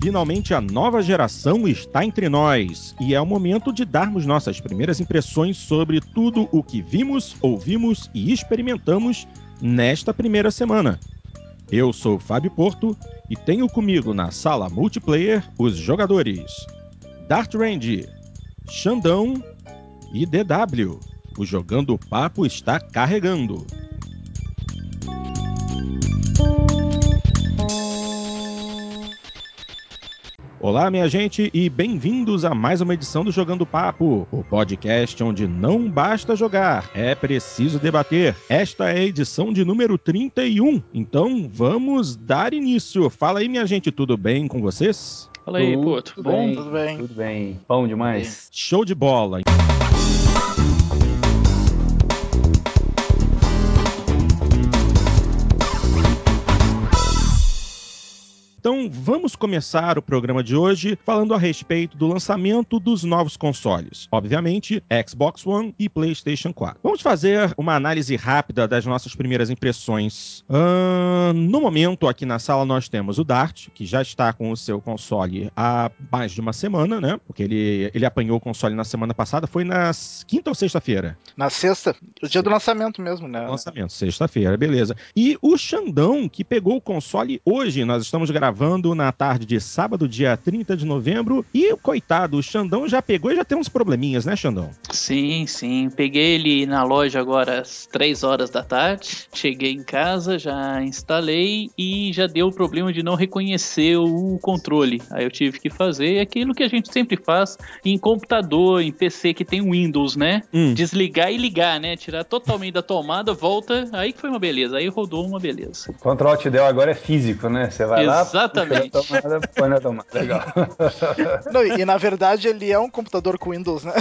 Finalmente a nova geração está entre nós e é o momento de darmos nossas primeiras impressões sobre tudo o que vimos, ouvimos e experimentamos nesta primeira semana. Eu sou Fábio Porto e tenho comigo na sala multiplayer os jogadores Dart Range, Xandão e DW. O Jogando Papo está carregando. Olá, minha gente, e bem-vindos a mais uma edição do Jogando Papo, o podcast onde não basta jogar, é preciso debater. Esta é a edição de número 31, então vamos dar início. Fala aí, minha gente, tudo bem com vocês? Fala aí, pô, tudo, tudo bom? Bem, tudo bem? Tudo bem. Bom demais. Show de bola. Então vamos começar o programa de hoje falando a respeito do lançamento dos novos consoles. Obviamente, Xbox One e PlayStation 4. Vamos fazer uma análise rápida das nossas primeiras impressões. Uh, no momento, aqui na sala, nós temos o Dart, que já está com o seu console há mais de uma semana, né? Porque ele, ele apanhou o console na semana passada. Foi na quinta ou sexta-feira? Na sexta, o dia do lançamento mesmo, né? Lançamento, sexta-feira, beleza. E o Xandão, que pegou o console hoje, nós estamos gravando gravando na tarde de sábado, dia 30 de novembro. E, coitado, o Xandão já pegou e já tem uns probleminhas, né, Xandão? Sim, sim. Peguei ele na loja agora às 3 horas da tarde. Cheguei em casa, já instalei e já deu o problema de não reconhecer o controle. Aí eu tive que fazer aquilo que a gente sempre faz em computador, em PC que tem Windows, né? Hum. Desligar e ligar, né? Tirar totalmente da tomada, volta. Aí que foi uma beleza. Aí rodou uma beleza. O control te deu agora é físico, né? Você vai Exatamente. lá, Exatamente. Tomada, põe na tomada. Legal. Não, e, na verdade ele é um computador com Windows, né?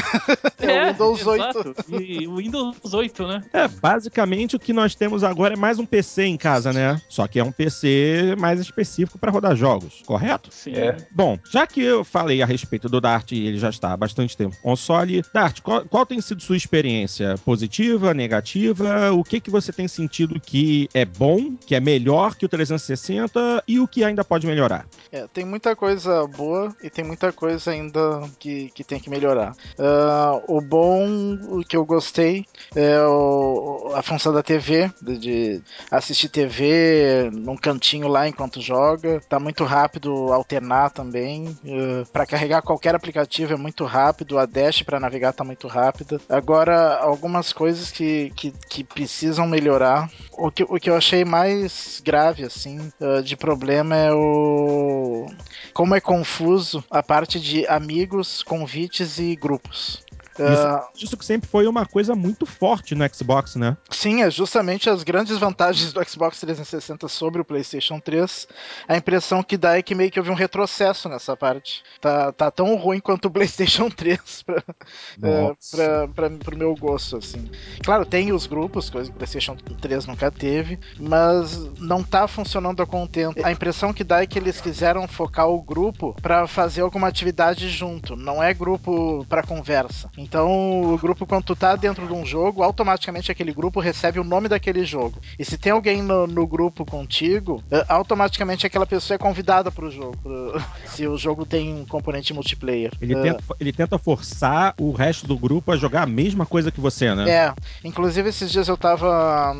É, é o Windows exato. 8. E o Windows 8, né? É, basicamente o que nós temos agora é mais um PC em casa, né? Só que é um PC mais específico para rodar jogos, correto? Sim. É. Bom, já que eu falei a respeito do Dart e ele já está há bastante tempo no console, Dart, qual, qual tem sido sua experiência? Positiva, negativa? O que que você tem sentido que é bom, que é melhor que o 360 e o que ainda pode melhorar? É, tem muita coisa boa e tem muita coisa ainda que, que tem que melhorar. Uh, o bom, o que eu gostei, é o, a função da TV, de, assistir TV num cantinho lá enquanto joga. Tá muito rápido alternar também. Uh, para carregar qualquer aplicativo é muito rápido, a dash para navegar tá muito rápida. Agora, algumas coisas que, que, que, precisam melhorar. O que, o que eu achei mais grave, assim, uh, de problema é o. Como é confuso a parte de amigos, convites e grupos. Isso, uh, isso, que sempre foi uma coisa muito forte no Xbox, né? Sim, é justamente as grandes vantagens do Xbox 360 sobre o PlayStation 3. A impressão que dá é que meio que houve um retrocesso nessa parte. Tá, tá tão ruim quanto o PlayStation 3 pra, uh, pra, pra, pro meu gosto, assim. Claro, tem os grupos, coisa que o PlayStation 3 nunca teve, mas não tá funcionando a contento. A impressão que dá é que eles quiseram focar o grupo para fazer alguma atividade junto, não é grupo para conversa. Então, o grupo, quando tu tá dentro de um jogo, automaticamente aquele grupo recebe o nome daquele jogo. E se tem alguém no, no grupo contigo, eh, automaticamente aquela pessoa é convidada pro jogo. Pro, se o jogo tem um componente multiplayer. Ele, uh, tenta, ele tenta forçar o resto do grupo a jogar a mesma coisa que você, né? É. Inclusive, esses dias eu tava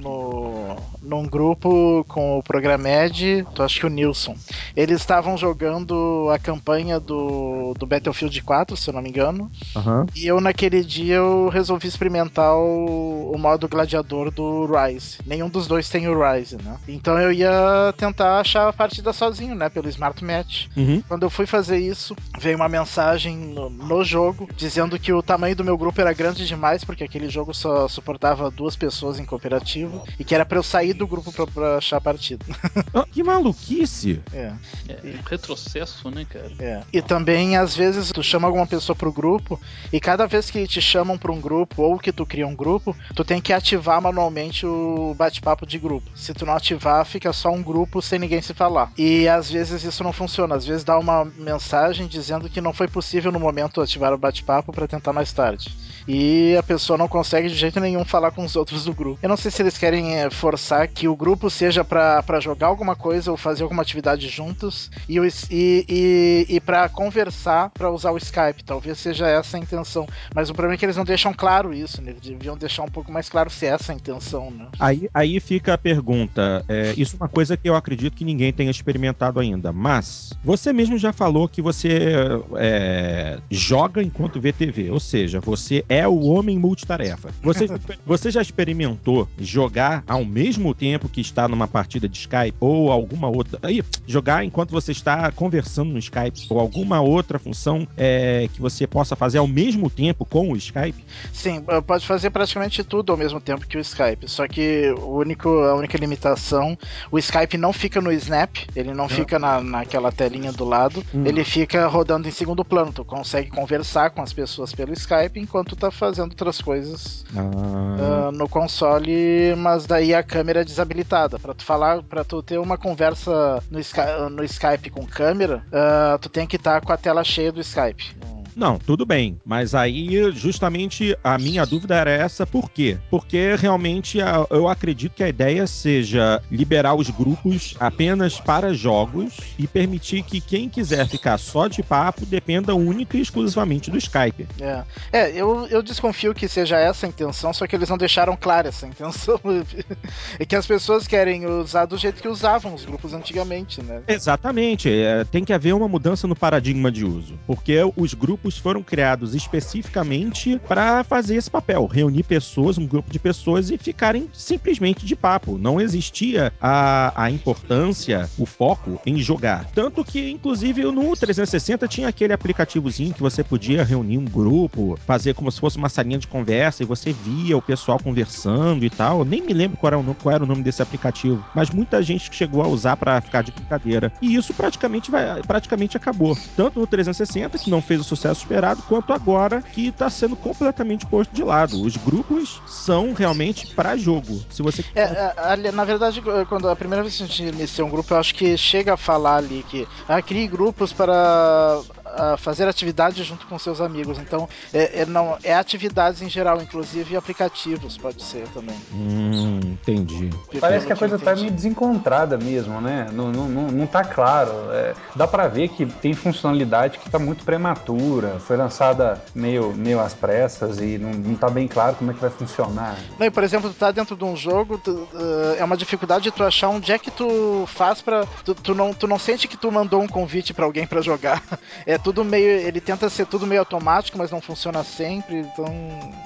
no, num grupo com o Programed, tu acho que o Nilson. Eles estavam jogando a campanha do, do Battlefield 4, se eu não me engano. Uhum. E eu, naquele dia, eu resolvi experimentar o, o, modo gladiador do Rise. Nenhum dos dois tem o Rise, né? Então eu ia tentar achar a partida sozinho, né? Pelo Smart Match. Uhum. Quando eu fui fazer isso, veio uma mensagem no, no, jogo dizendo que o tamanho do meu grupo era grande demais, porque aquele jogo só suportava duas pessoas em cooperativo, e que era pra eu sair do grupo pra, pra achar a partida. Oh, que maluquice! É. é. Retrocesso, né, cara? É. E também, às vezes, tu chama alguma pessoa pro grupo e cada vez que te chamam para um grupo ou que tu cria um grupo, tu tem que ativar manualmente o bate-papo de grupo. Se tu não ativar, fica só um grupo sem ninguém se falar. E às vezes isso não funciona. Às vezes dá uma mensagem dizendo que não foi possível no momento ativar o bate-papo para tentar mais tarde. E a pessoa não consegue de jeito nenhum falar com os outros do grupo. Eu não sei se eles querem é, forçar que o grupo seja para jogar alguma coisa ou fazer alguma atividade juntos e, e, e, e para conversar para usar o Skype. Talvez seja essa a intenção. Mas o problema é que eles não deixam claro isso, né? Eles deviam deixar um pouco mais claro se é essa a intenção, né? Aí, aí fica a pergunta. É, isso é uma coisa que eu acredito que ninguém tenha experimentado ainda. Mas você mesmo já falou que você é, joga enquanto vê TV. Ou seja, você é o homem multitarefa. Você, você já experimentou jogar ao mesmo tempo que está numa partida de Skype ou alguma outra. Aí, jogar enquanto você está conversando no Skype ou alguma outra função é, que você possa fazer ao mesmo tempo com o Skype? Sim, pode fazer praticamente tudo ao mesmo tempo que o Skype. Só que o único, a única limitação, o Skype não fica no Snap, ele não fica na, naquela telinha do lado, hum. ele fica rodando em segundo plano. Tu consegue conversar com as pessoas pelo Skype enquanto tá fazendo outras coisas ah. uh, no console, mas daí a câmera é desabilitada. Para tu falar, para tu ter uma conversa no, Sky, no Skype com câmera, uh, tu tem que estar tá com a tela cheia do Skype. Não, tudo bem. Mas aí, justamente, a minha dúvida era essa, por quê? Porque realmente eu acredito que a ideia seja liberar os grupos apenas para jogos e permitir que quem quiser ficar só de papo dependa única e exclusivamente do Skype. É, é eu, eu desconfio que seja essa a intenção, só que eles não deixaram clara essa intenção. é que as pessoas querem usar do jeito que usavam os grupos antigamente, né? Exatamente. É, tem que haver uma mudança no paradigma de uso. Porque os grupos grupos foram criados especificamente para fazer esse papel, reunir pessoas, um grupo de pessoas e ficarem simplesmente de papo. Não existia a, a importância, o foco em jogar. Tanto que, inclusive, no 360 tinha aquele aplicativozinho que você podia reunir um grupo, fazer como se fosse uma salinha de conversa e você via o pessoal conversando e tal. Eu nem me lembro qual era, o, qual era o nome desse aplicativo, mas muita gente chegou a usar para ficar de brincadeira. E isso praticamente, vai, praticamente acabou. Tanto no 360, que não fez o sucesso esperado, quanto agora que está sendo completamente posto de lado. Os grupos são realmente para jogo. Se você é, é, na verdade, quando a primeira vez que a gente inicia um grupo, eu acho que chega a falar ali que ah, crie grupos para a fazer atividades junto com seus amigos. Então, é, é, não, é atividades em geral, inclusive aplicativos, pode ser também. Hum, entendi. Parece que a coisa tá meio desencontrada mesmo, né? Não, não, não, não tá claro. É, dá para ver que tem funcionalidade que tá muito prematura, foi lançada meio, meio às pressas e não, não tá bem claro como é que vai funcionar. Não, e, por exemplo, tu tá dentro de um jogo, tu, uh, é uma dificuldade de tu achar onde é que tu faz para tu, tu, não, tu não sente que tu mandou um convite para alguém para jogar. É tudo meio. Ele tenta ser tudo meio automático, mas não funciona sempre. Então,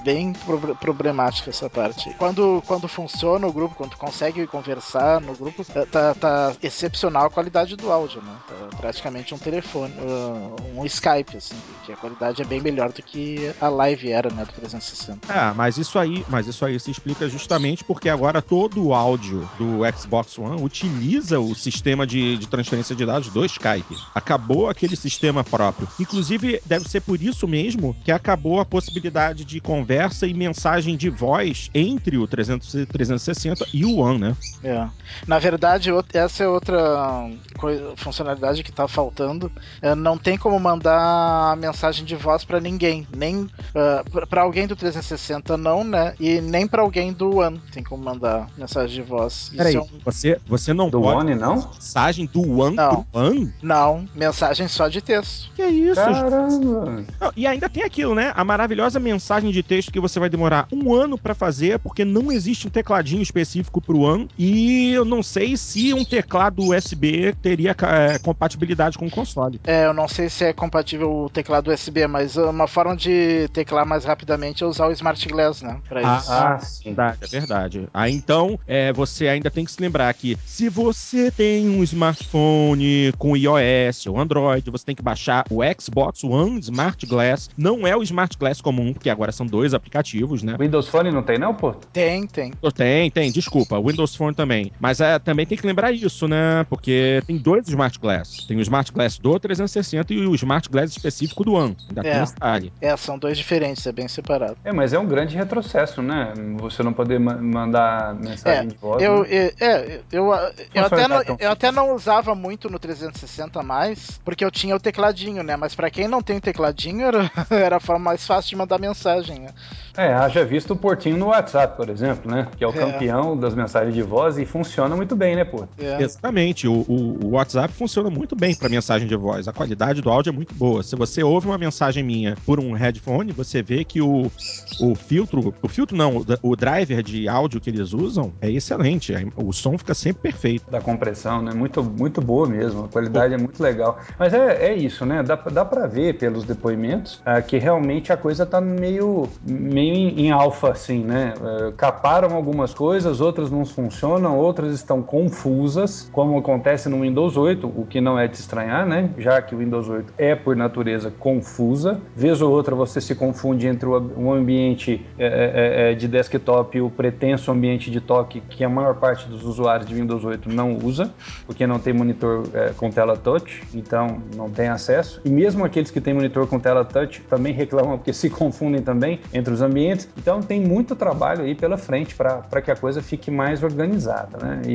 bem pro, problemática essa parte. Quando, quando funciona o grupo, quando tu consegue conversar no grupo, tá, tá, tá excepcional a qualidade do áudio, né? Tá praticamente um telefone, uh, um Skype, assim, que a qualidade é bem melhor do que a live era, né, do 360. É, mas isso aí, mas isso aí se explica justamente porque agora todo o áudio do Xbox One utiliza o sistema de, de transferência de dados do Skype. Acabou aquele sistema próprio próprio. Inclusive, deve ser por isso mesmo que acabou a possibilidade de conversa e mensagem de voz entre o 300, 360 e o One, né? É. Na verdade, essa é outra coisa, funcionalidade que tá faltando. É, não tem como mandar mensagem de voz para ninguém, nem uh, é, para alguém do 360 não, né? E nem para alguém do One tem como mandar mensagem de voz. Peraí, é um... você, você não do pode One, não? Mensagem do One não. pro One? Não, mensagem só de texto. Que é isso? Caramba! Não, e ainda tem aquilo, né? A maravilhosa mensagem de texto que você vai demorar um ano para fazer, porque não existe um tecladinho específico pro One. E eu não sei se um teclado USB teria é, compatibilidade com o console. É, eu não sei se é compatível o teclado USB, mas uma forma de teclar mais rapidamente é usar o Smart Glass, né? Pra ah, isso. Ah, sim. Verdade, é verdade. Aí então, é, você ainda tem que se lembrar que se você tem um smartphone com iOS ou Android, você tem que baixar o Xbox One Smart Glass. Não é o Smart Glass comum, porque agora são dois aplicativos, né? Windows Phone não tem, não, pô? Tem, tem. Tem, tem, desculpa. Windows Phone também. Mas é, também tem que lembrar isso, né? Porque tem dois Smart Glass. Tem o Smart Glass do 360 e o Smart Glass específico do One. Ainda tem É. detalhe. É, são dois diferentes, é bem separado. É, mas é um grande retrocesso, né? Você não poder ma- mandar mensagem de voz. Eu, né? é, é, eu, eu, eu foi até não, eu até não usava muito no 360 mais, porque eu tinha o tecladinho, né? Mas pra quem não tem tecladinho, era, era a forma mais fácil de mandar mensagem, né? É, haja visto o portinho no WhatsApp, por exemplo, né? Que é o É. campeão das mensagens de voz e funciona muito bem, né, pô? É. Exatamente. O, o- o WhatsApp funciona muito bem para mensagem de voz. A qualidade do áudio é muito boa. Se você ouve uma mensagem minha por um headphone, você vê que o, o filtro, o filtro não, o, o driver de áudio que eles usam é excelente. O som fica sempre perfeito. Da compressão, né? Muito, muito boa mesmo. A qualidade é muito legal. Mas é, é isso, né? Dá, dá pra ver pelos depoimentos ah, que realmente a coisa tá meio, meio em, em alfa, assim, né? Ah, caparam algumas coisas, outras não funcionam, outras estão confusas, como acontece no Windows 8, o que não é de estranhar, né? Já que o Windows 8 é, por natureza, confusa. Vez ou outra você se confunde entre um ambiente é, é, é, de desktop e o pretenso ambiente de toque que a maior parte dos usuários de Windows 8 não usa, porque não tem monitor é, com tela touch, então não tem acesso. E mesmo aqueles que têm monitor com tela touch também reclamam porque se confundem também entre os ambientes. Então tem muito trabalho aí pela frente para que a coisa fique mais organizada, né? E,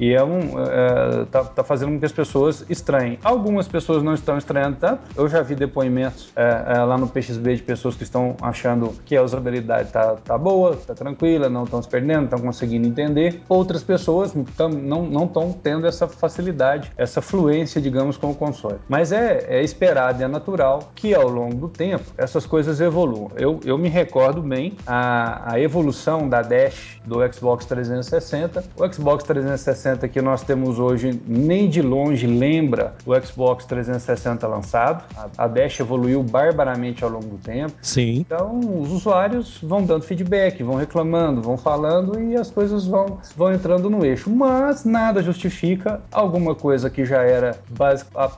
e, e é um é, tá, tá, fazendo com que as pessoas estranhem. Algumas pessoas não estão estranhando tanto. Eu já vi depoimentos é, é, lá no PXB de pessoas que estão achando que a usabilidade tá, tá boa, tá tranquila, não estão se perdendo, estão conseguindo entender. Outras pessoas tam, não estão tendo essa facilidade, essa fluência, digamos, com o console. Mas é, é esperado e é natural que ao longo do tempo essas coisas evoluam. Eu, eu me recordo bem a, a evolução da Dash do Xbox 360. O Xbox 360 que nós temos hoje nem de longe lembra o Xbox 360 lançado. A, a Dash evoluiu barbaramente ao longo do tempo. Sim. Então os usuários vão dando feedback, vão reclamando, vão falando e as coisas vão, vão entrando no eixo. Mas nada justifica alguma coisa que já era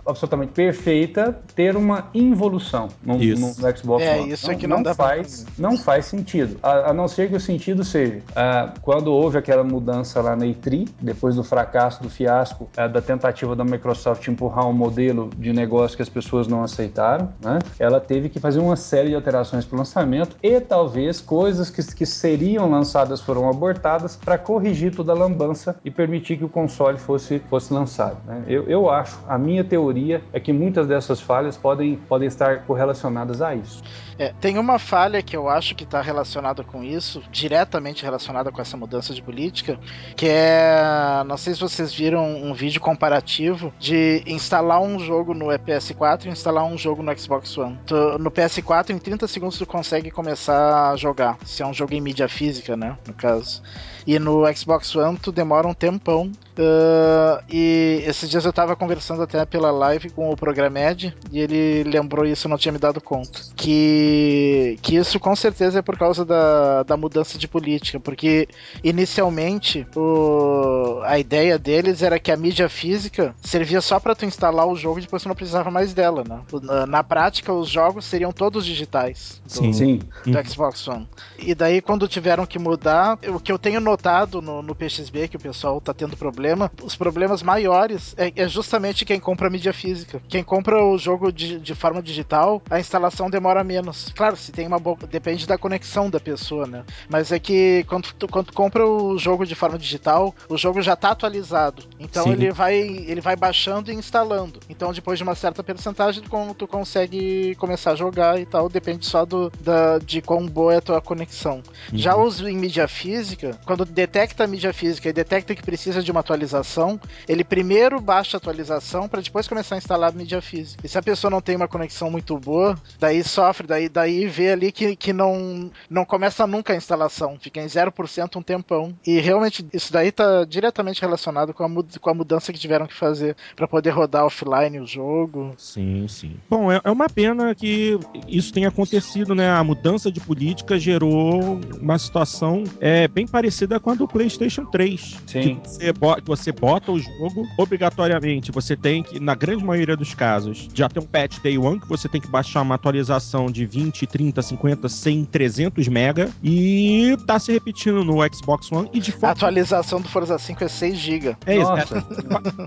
absolutamente perfeita ter uma involução no, no, no Xbox é, One. Isso não, é que não, não dá faz, não faz sentido. A, a, não ser que o sentido seja uh, quando houve aquela mudança lá na E3, depois do fracasso, do fiasco, uh, da tentativa da Microsoft empurrar um modelo de negócio que as pessoas não aceitaram, né? ela teve que fazer uma série de alterações para o lançamento e talvez coisas que, que seriam lançadas foram abortadas para corrigir toda a lambança e permitir que o console fosse, fosse lançado. Né? Eu, eu acho, a minha teoria é que muitas dessas falhas podem, podem estar correlacionadas a isso. É, tem uma falha que eu acho que está relacionada com isso, diretamente relacionada com essa mudança de política, que é. Não sei se vocês viram um vídeo comparativo de instalar um jogo no PS4 e instalar um jogo no Xbox One. No PS4, em 30 segundos, tu consegue começar a jogar. Se é um jogo em mídia física, né? No caso. E no Xbox One, tu demora um tempão. Uh, e esses dias eu tava conversando até pela live com o Programed e ele lembrou isso, eu não tinha me dado conta. Que, que isso com certeza é por causa da, da mudança de política, porque inicialmente o, a ideia deles era que a mídia física servia só para tu instalar o jogo e depois tu não precisava mais dela, né? Na, na prática, os jogos seriam todos digitais do, Sim. Sim. do Xbox One. E daí, quando tiveram que mudar, o que eu tenho notado no, no PXB, que o pessoal tá tendo problema, os problemas maiores é, é justamente quem compra a mídia física. Quem compra o jogo de, de, forma digital, a instalação demora menos. Claro, se tem uma boa. Depende da conexão da pessoa, né? Mas é que quando tu, quando tu compra o jogo de forma digital, o jogo já tá atualizado. Então Sim. ele vai, ele vai baixando e instalando. Então, depois de uma certa percentagem, tu, tu consegue começar a jogar e tal. Depende só do, da, de quão boa é a tua conexão. Uhum. Já os em mídia física, quando detecta a mídia física e detecta que precisa de uma atualização, ele primeiro baixa a atualização para depois começar a instalar a mídia física. E se a pessoa não tem uma conexão muito boa, daí sofre, daí, daí vê ali que, que não, não começa nunca a instalação, fica em 0% um tempão. E realmente isso daí tá diretamente relacionado com a, com a mudança que tiveram que fazer para poder rodar offline o jogo. Sim, sim. Bom, é, é uma pena que isso tenha acontecido, né? A mudança de política gerou uma situação é, bem parecida parecida com a do PlayStation 3. Sim. Que você, bo- que você bota o jogo, obrigatoriamente, você tem que, na grande maioria dos casos, já tem um patch day one que você tem que baixar uma atualização de 20, 30, 50, 100, 300 mega e tá se repetindo no Xbox One e de A forma atualização do Forza 5 é 6 GB. é isso, era,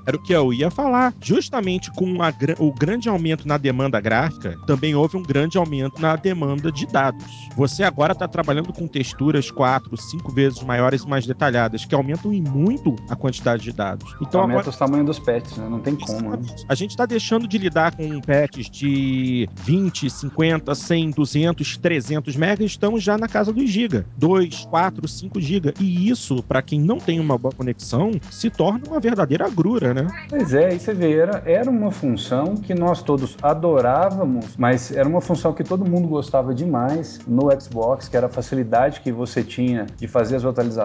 era o que eu ia falar. Justamente com a gra- o grande aumento na demanda gráfica, também houve um grande aumento na demanda de dados. Você agora está trabalhando com texturas 4, 5 vezes maiores mais detalhadas, que aumentam em muito a quantidade de dados. Então Aumenta agora. os tamanhos dos pets, né? Não tem como, né? A gente está deixando de lidar com patches de 20, 50, 100, 200, 300 megas, estamos já na casa dos giga. 2, 4, 5 giga. E isso, para quem não tem uma boa conexão, se torna uma verdadeira agrura, né? Pois é, e você vê, era, era uma função que nós todos adorávamos, mas era uma função que todo mundo gostava demais no Xbox, que era a facilidade que você tinha de fazer as atualizações,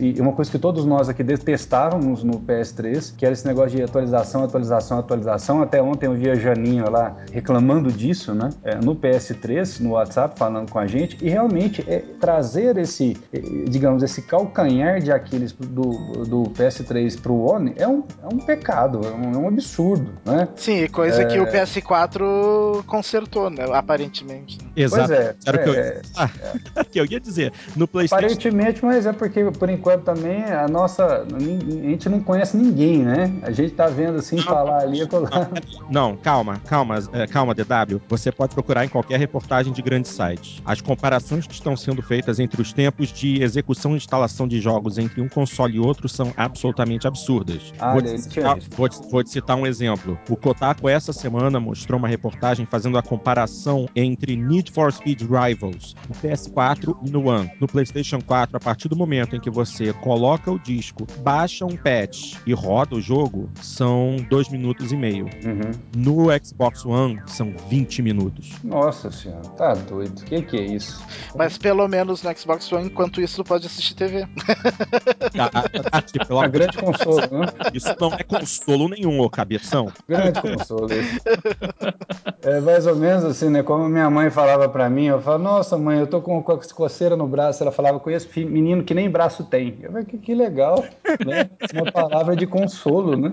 e uma coisa que todos nós aqui detestávamos no PS3, que era esse negócio de atualização, atualização, atualização. Até ontem eu vi a Janinha lá reclamando disso, né? É, no PS3, no WhatsApp, falando com a gente, e realmente é, trazer esse, eh, digamos, esse calcanhar de Aquiles do, do PS3 pro One é um, é um pecado, é um, é um absurdo, né? Sim, coisa É. que o PS4 consertou, né? Aparentemente. né? Exato. Pois é, Era o que eu- é, Ah, que eu ia dizer. No PlayStation. aparentemente, mas é porque por enquanto também a nossa, a gente não conhece ninguém, né? A gente tá vendo assim falar ali e colar. Não, calma, calma, é, calma, DW. Você pode procurar em qualquer reportagem de grandes sites. As comparações que estão sendo feitas entre os tempos de execução e instalação de jogos entre um console e outro são absolutamente absurdas. Ah, vou, te citar, vou te- vou te citar um exemplo. O Kotaku, essa semana, mostrou uma reportagem fazendo a comparação entre Need for Speed Rivals no PS4 e no One. No PlayStation 4, a partir do momento em que você coloca o disco, baixa um patch e roda o jogo, são dois minutos e meio. Uhum. No Xbox One, são 20 minutos. Nossa senhora, tá doido. O que, que é isso? Mas pelo menos no Xbox One, enquanto isso, tu pode assistir TV. Ah, ah, tipo, pelo A grande consolo, né? Isso não é consolo nenhum, ô cabeção. Grande consolo. esse. É mais ou menos assim, né? Como minha mãe falava pra mim, eu falava, nossa mãe, eu tô com coceira no braço. Ela falava, conheço menino que nem braço tem. Eu falei, que, que legal, né? Uma palavra de consolo, né?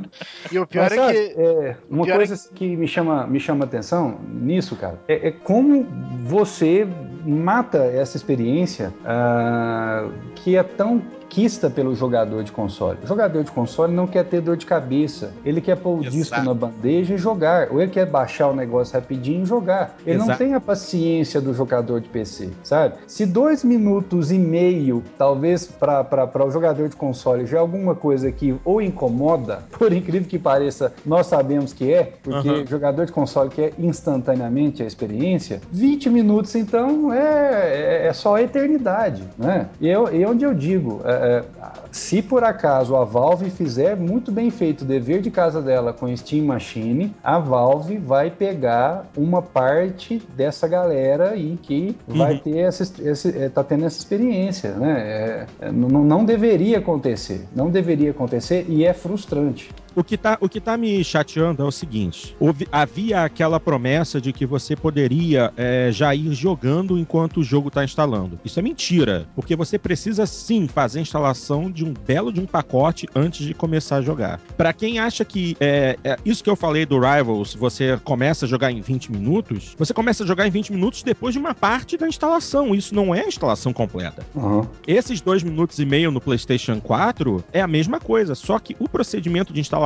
E o pior Mas, é sabe, que. é, uma é coisa que me chama, me chama atenção nisso, cara, é, é como você mata essa experiência ah, que é tão quista pelo jogador de console. O jogador de console não quer ter dor de cabeça. Ele quer pôr o Exato. disco na bandeja e jogar. Ou ele quer baixar o negócio rapidinho e jogar. Ele não Exato. tem a paciência do jogador de PC, sabe? Se dois minutos e meio, talvez para o jogador de console, já é alguma coisa que ou incomoda, por incrível que pareça, nós sabemos que é, porque o jogador de console quer instantaneamente a experiência, 20 minutos então é, é, é só a eternidade, né? E eu, e onde eu digo, é, é, se por acaso a Valve fizer muito bem feito o dever de casa dela com Steam Machine, a Valve vai pegar uma parte dessa galera aí que vai Uhum. ter essa, esse, é, tá tendo essa experiência, né? É, é, não, não deveria acontecer, não deveria acontecer e é frustrante. O que, tá, o que tá me chateando é o seguinte: houve- havia aquela promessa de que você poderia é, já ir jogando enquanto o jogo tá instalando. Isso é mentira, porque você precisa sim fazer a instalação de um belo de um pacote antes de começar a jogar. Pra quem acha que é, é isso que eu falei do Rivals, você começa a jogar em 20 minutos, você começa a jogar em 20 minutos depois de uma parte da instalação. Isso não é a instalação completa. Esses dois minutos e meio no PlayStation 4 é a mesma coisa, só que o procedimento de instalação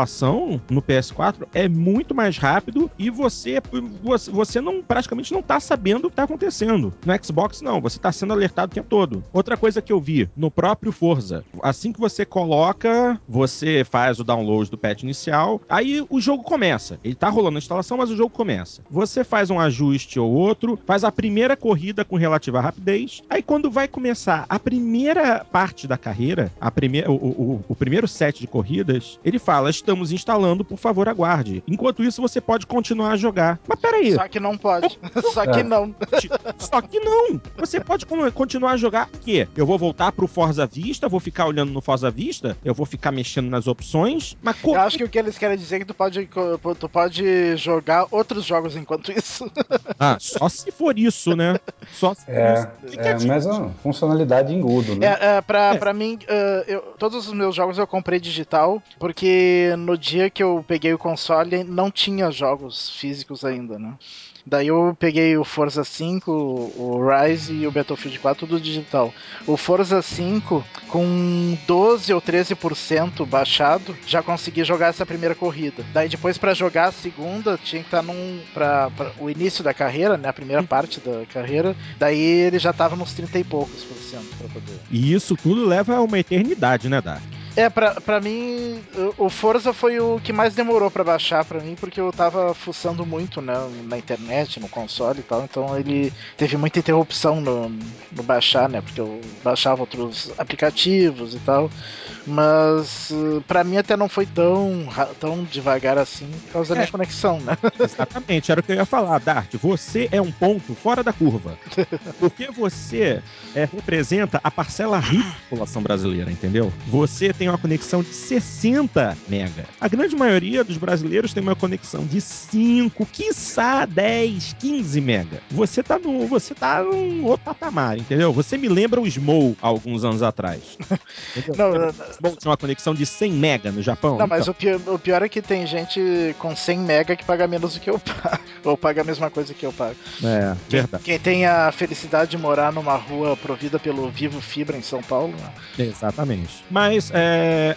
no PS4 é muito mais rápido e você você, você não praticamente não tá sabendo o que tá acontecendo. No Xbox não, você tá sendo alertado o tempo todo. Outra coisa que eu vi no próprio Forza, assim que você coloca, você faz o download do patch inicial, aí o jogo começa. Ele tá rolando a instalação, mas o jogo começa. Você faz um ajuste ou outro, faz a primeira corrida com relativa rapidez, aí quando vai começar a primeira parte da carreira, a primeira, o, o, o primeiro set de corridas, ele fala: estamos instalando, por favor, aguarde. Enquanto isso, você pode continuar a jogar. Mas peraí. Só que não pode. Só que É. não. Só que não. Você pode con- continuar a jogar o quê? Eu vou voltar pro Forza Vista, vou ficar olhando no Forza Vista, eu vou ficar mexendo nas opções, mas co- Eu acho que o que eles querem dizer é que tu pode, tu pode jogar outros jogos enquanto isso. Ah, só se for isso, né? Só se for É, isso. Que que é mas uma funcionalidade engudo, né? É, é, pra, É. pra mim, é, eu- todos os meus jogos eu comprei digital, porque no dia que eu peguei o console não tinha jogos físicos ainda, né? Daí eu peguei o Forza 5, o Rise e o Battlefield 4, tudo digital. O Forza 5, com 12 ou 13% baixado, já consegui jogar essa primeira corrida. Daí depois pra jogar a segunda, tinha que estar num. Pra, pra- o início da carreira, né? A primeira parte da carreira. Daí ele já tava nos 30 e poucos por cento pra poder. E isso tudo leva a uma eternidade, né, Dark? É, pra, pra mim, o- Forza foi o que mais demorou pra baixar pra mim, porque eu tava fuçando muito né, na internet, no console e tal, então ele teve muita interrupção no, no baixar, né? Porque eu baixava outros aplicativos e tal. Mas uh, pra mim até não foi tão, tão devagar assim por causa da É. minha conexão, né? Exatamente, era o que eu ia falar, Dart. Você é um ponto fora da curva. Porque você é, representa a parcela rica da população brasileira, entendeu? Você tem uma conexão de 60 mega. A grande maioria dos brasileiros tem uma conexão de 5, quiçá 10, 15 mega. Você tá no, você tá num outro patamar, entendeu? Você me lembra o Smol há alguns anos atrás. Não, não, que o Smol tinha uma conexão de 100 mega no Japão. Não, mas Então, o pior, o pior é que tem gente com 100 mega que paga menos do que eu pago. Ou paga a mesma coisa que eu pago. É, Quem, verdade. quem tem a felicidade de morar numa rua provida pelo Vivo Fibra em São Paulo, né? Exatamente. Mas é,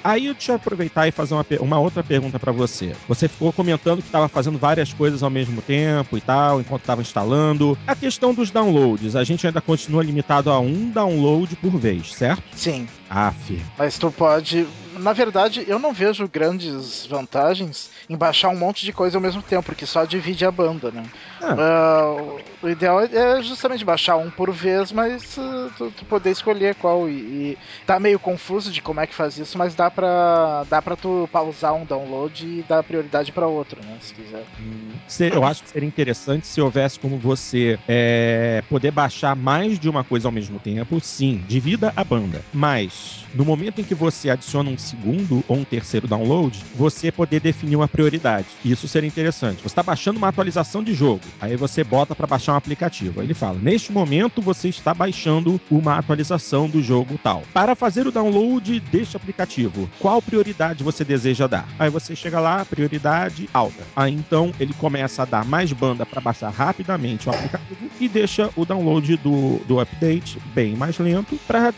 aí deixa eu aproveitar e fazer uma, uma outra pergunta pra você. Você ficou comentando que estava fazendo várias coisas ao mesmo tempo e tal, enquanto estava instalando. A questão dos downloads, a gente ainda continua limitado a um download por vez, certo? Sim, Af. mas tu pode. Na verdade, eu não vejo grandes vantagens em baixar um monte de coisa ao mesmo tempo, porque só divide a banda, né? Ah. Ah, o ideal é justamente baixar um por vez, mas uh, tu, tu poder escolher qual. E, e tá meio confuso de como é que faz isso, mas dá pra, dá pra tu pausar um download e dar prioridade pra outro, né? Se quiser. Se- Eu acho que seria interessante se houvesse como você é, poder baixar mais de uma coisa ao mesmo tempo. Sim, divida a banda. Mas, no momento em que você adiciona um segundo ou um terceiro download, você poder definir uma prioridade. Isso seria interessante. Você está baixando uma atualização de jogo. Aí você bota para baixar um aplicativo. Aí ele fala: neste momento você está baixando uma atualização do jogo tal. Para fazer o download deste aplicativo, qual prioridade você deseja dar? Aí você chega lá, prioridade alta. Aí então ele começa a dar mais banda para baixar rapidamente o aplicativo e deixa o download do, do update bem mais lento para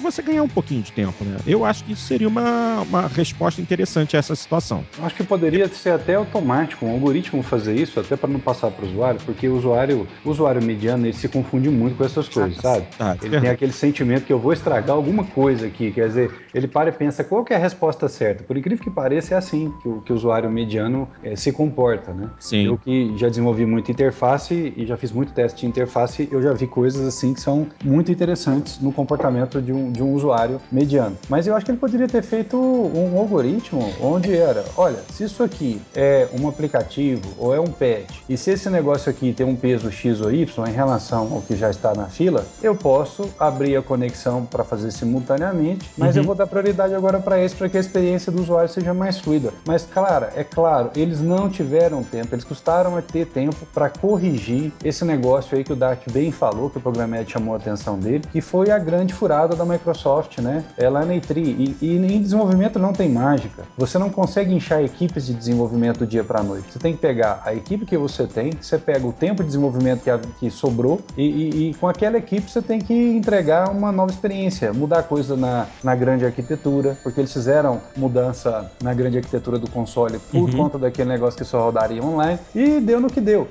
você ganhar um pouquinho de tempo, né? Eu acho que isso seria uma, uma resposta interessante a essa situação. Acho que poderia ser até automático, um algoritmo fazer isso, até para não passar para o usuário, porque o usuário, o usuário mediano, ele se confunde muito com essas coisas, sabe? Tá, Ele tem aquele sentimento que eu vou estragar alguma coisa aqui, quer dizer, ele para e pensa qual é a resposta certa. Por incrível que pareça, é assim que o, que o usuário mediano eh, se comporta, né? Sim. Eu que já desenvolvi muito interface e já fiz muito teste de interface, eu já vi coisas assim que são muito interessantes no comportamento de um, de um usuário mediano. Mas eu acho que ele poderia ter feito um algoritmo onde era, olha, se isso aqui é um aplicativo ou é um patch, e se esse negócio aqui tem um peso X ou Y em relação ao que já está na fila, eu posso abrir a conexão para fazer simultaneamente, mas Uhum. eu vou dar prioridade agora para esse para que a experiência do usuário seja mais fluida. Mas, claro, é claro, eles não tiveram tempo, eles custaram a ter tempo para corrigir esse negócio aí que o Dart bem falou, que o Programmed chamou a atenção dele, que foi a grande furada da Microsoft, né? É lá na E3. E, e em desenvolvimento não tem mágica. Você não consegue inchar equipes de desenvolvimento do dia para noite. Você tem que pegar a equipe que você tem, você pega o tempo de desenvolvimento que, a- que sobrou e, e- e com aquela equipe você tem que entregar uma nova experiência, mudar coisa na, na grande arquitetura, porque eles fizeram mudança na grande arquitetura do console por Uhum. conta daquele negócio que só rodaria online e deu no que deu.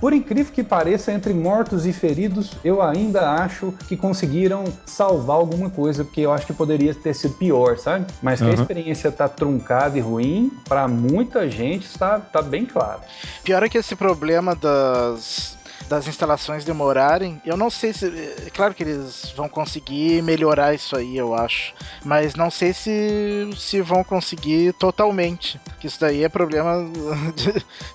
Por incrível que pareça, entre mortos e feridos, eu ainda acho que conseguiram salvar alguma coisa, porque eu acho que poderia ter sido pior, sabe? Mas que a Uhum. experiência tá truncada e ruim, para muita gente está tá bem claro. Pior é que esse problema das das instalações demorarem, eu não sei se. É claro que eles vão conseguir melhorar isso aí, eu acho. Mas não sei se, se vão conseguir totalmente. Que isso daí é problema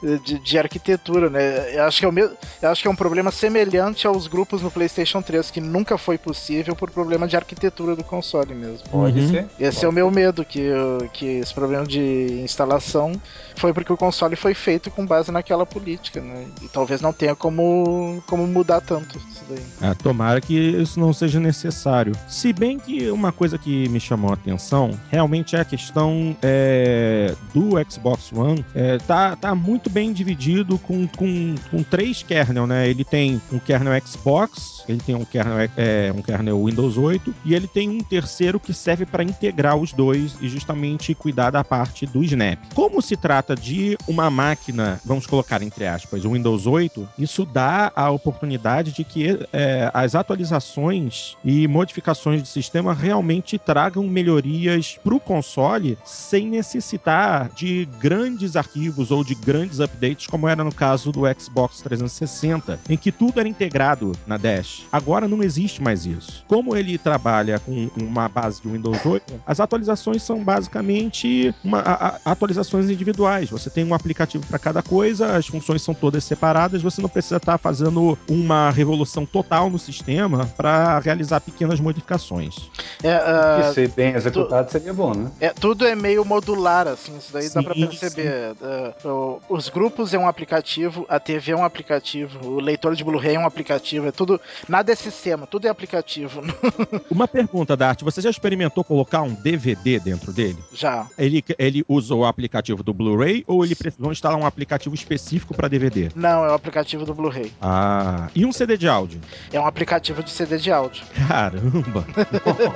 de, de, de arquitetura, né? Eu acho, que é o mesmo, eu acho que é um problema semelhante aos grupos no PlayStation 3, que nunca foi possível por problema de arquitetura do console mesmo. Pode uhum. ser. Esse Pode é o meu medo, que, que esse problema de instalação foi porque o console foi feito com base naquela política, né? E talvez não tenha como, como mudar tanto isso daí. É, tomara que isso não seja necessário. Se bem que uma coisa que me chamou a atenção realmente é a questão é, do Xbox One. É, tá, tá muito bem dividido com, com, com três kernel, né? Ele tem um kernel Xbox, ele tem um kernel, é, um kernel Windows 8 e ele tem um terceiro que serve para integrar os dois e justamente cuidar da parte do Snap. Como se trata de uma máquina, vamos colocar entre aspas, o Windows 8, isso dá a oportunidade de que é, as atualizações e modificações do sistema realmente tragam melhorias para o console sem necessitar de grandes arquivos ou de grandes updates, como era no caso do Xbox 360, em que tudo era integrado na Dash. Agora não existe mais isso. Como ele trabalha com uma base de Windows 8, as atualizações são basicamente uma, a, a, atualizações individuais. Você tem um aplicativo para cada coisa, as funções são todas separadas, você não precisa estar tá fazendo uma revolução total no sistema para realizar pequenas modificações. É, uh, que ser bem executado tu, seria bom, né? É, tudo é meio modular, assim, isso daí sim, dá para perceber. Uh, os grupos é um aplicativo, a TV é um aplicativo, o leitor de Blu-ray é um aplicativo, é tudo. Nada é sistema, tudo é aplicativo. Uma pergunta, Dart, você já experimentou colocar um DVD dentro dele? Já. Ele, ele usa o aplicativo do Blu-ray ou ele precisou instalar um aplicativo específico para DVD? Não, é o aplicativo do Blu-ray. Ah, e um CD de áudio? É um aplicativo de CD de áudio. Caramba!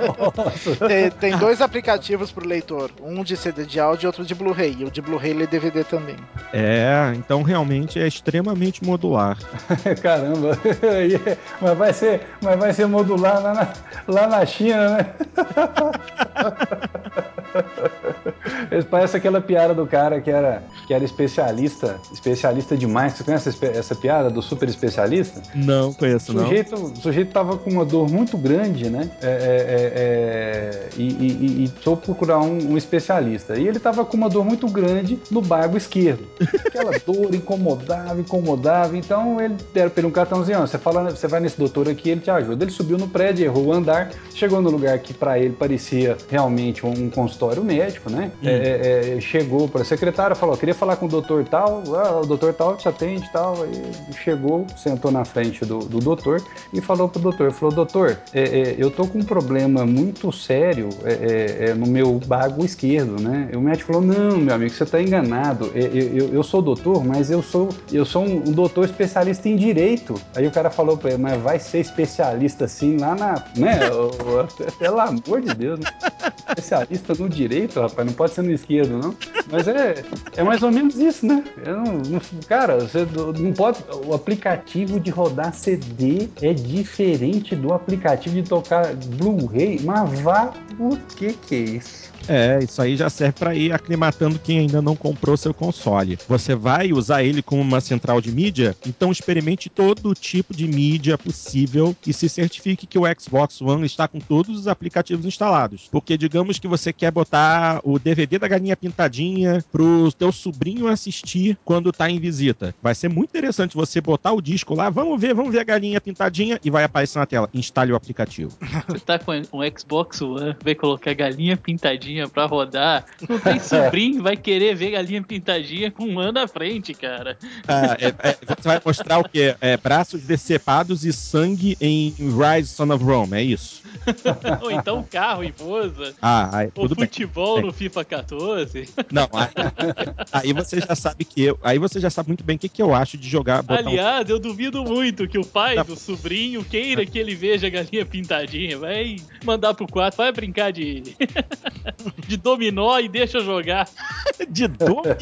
tem, tem, dois aplicativos pro leitor, um de CD de áudio e outro de Blu-ray. E o de Blu-ray lê DVD também. É, então realmente é extremamente modular. Caramba! mas, vai ser, mas vai ser modular lá na, lá na China, né? Parece aquela piada do cara que era, que era especialista, especialista demais. Você conhece essa piada do super especialista? Não, conheço o sujeito, não. O sujeito tava com uma dor muito grande, né? É, é, é, é e, e, e sou procurar um, um, especialista. E ele tava com uma dor muito grande no bago esquerdo. Aquela dor incomodava, incomodava. Então ele deram para ele um cartãozinho, ó, você, fala, você vai nesse doutor aqui, ele te ajuda. Ele subiu no prédio, errou o andar, chegou no lugar que para ele parecia realmente um, consultório médico, né? Hum. É, é, chegou para a secretária, falou: queria falar com o doutor tal, ah, o doutor tal te atende tal. Aí chegou, sentou na frente do, do doutor e falou pro doutor: falou, doutor, é, é, eu tô com um problema muito sério é, é, no meu bago esquerdo, né? E o médico falou: não, meu amigo, você tá enganado. Eu, eu, eu sou doutor, mas eu sou, eu sou um, um doutor especialista em direito. Aí o cara falou pra ele: mas vai ser especialista assim lá na. né? Pelo amor de Deus, né? especialista no direito, rapaz, não pode ser no esquerdo, não. Mas é, é mais ou menos isso, né? Não, cara, você não pode. O aplicativo de rodar CD é diferente do aplicativo de tocar Blu-ray. Mas vá, o que que é isso? É, isso aí já serve para ir aclimatando quem ainda não comprou seu console. Você vai usar ele como uma central de mídia, então experimente todo tipo de mídia possível e se certifique que o Xbox One está com todos os aplicativos instalados. Porque digamos que você quer botar o DVD da galinha pintadinha pro teu sobrinho assistir quando tá em visita. Vai ser muito interessante você botar o disco lá, vamos ver, vamos ver a galinha pintadinha e vai aparecer na tela. Instale o aplicativo. Você tá com um Xbox One, vai colocar galinha pintadinha pintadinha pra rodar. Não tem sobrinho, vai querer ver galinha pintadinha com um ano à frente, cara. Ah, é, é, você vai mostrar o quê? É, braços decepados e sangue em Rise Son of Rome, é isso? Ou então carro e Forza. Ah, aí, Ou futebol bem. no FIFA 14. Não, aí, aí, você já sabe que eu. Aí você já sabe muito bem o que, que eu acho de jogar. Aliás, um... eu duvido muito que o pai do sobrinho queira que ele veja a galinha pintadinha. Vai mandar pro quarto, vai brincar de. de dominó e deixa jogar. de dominó.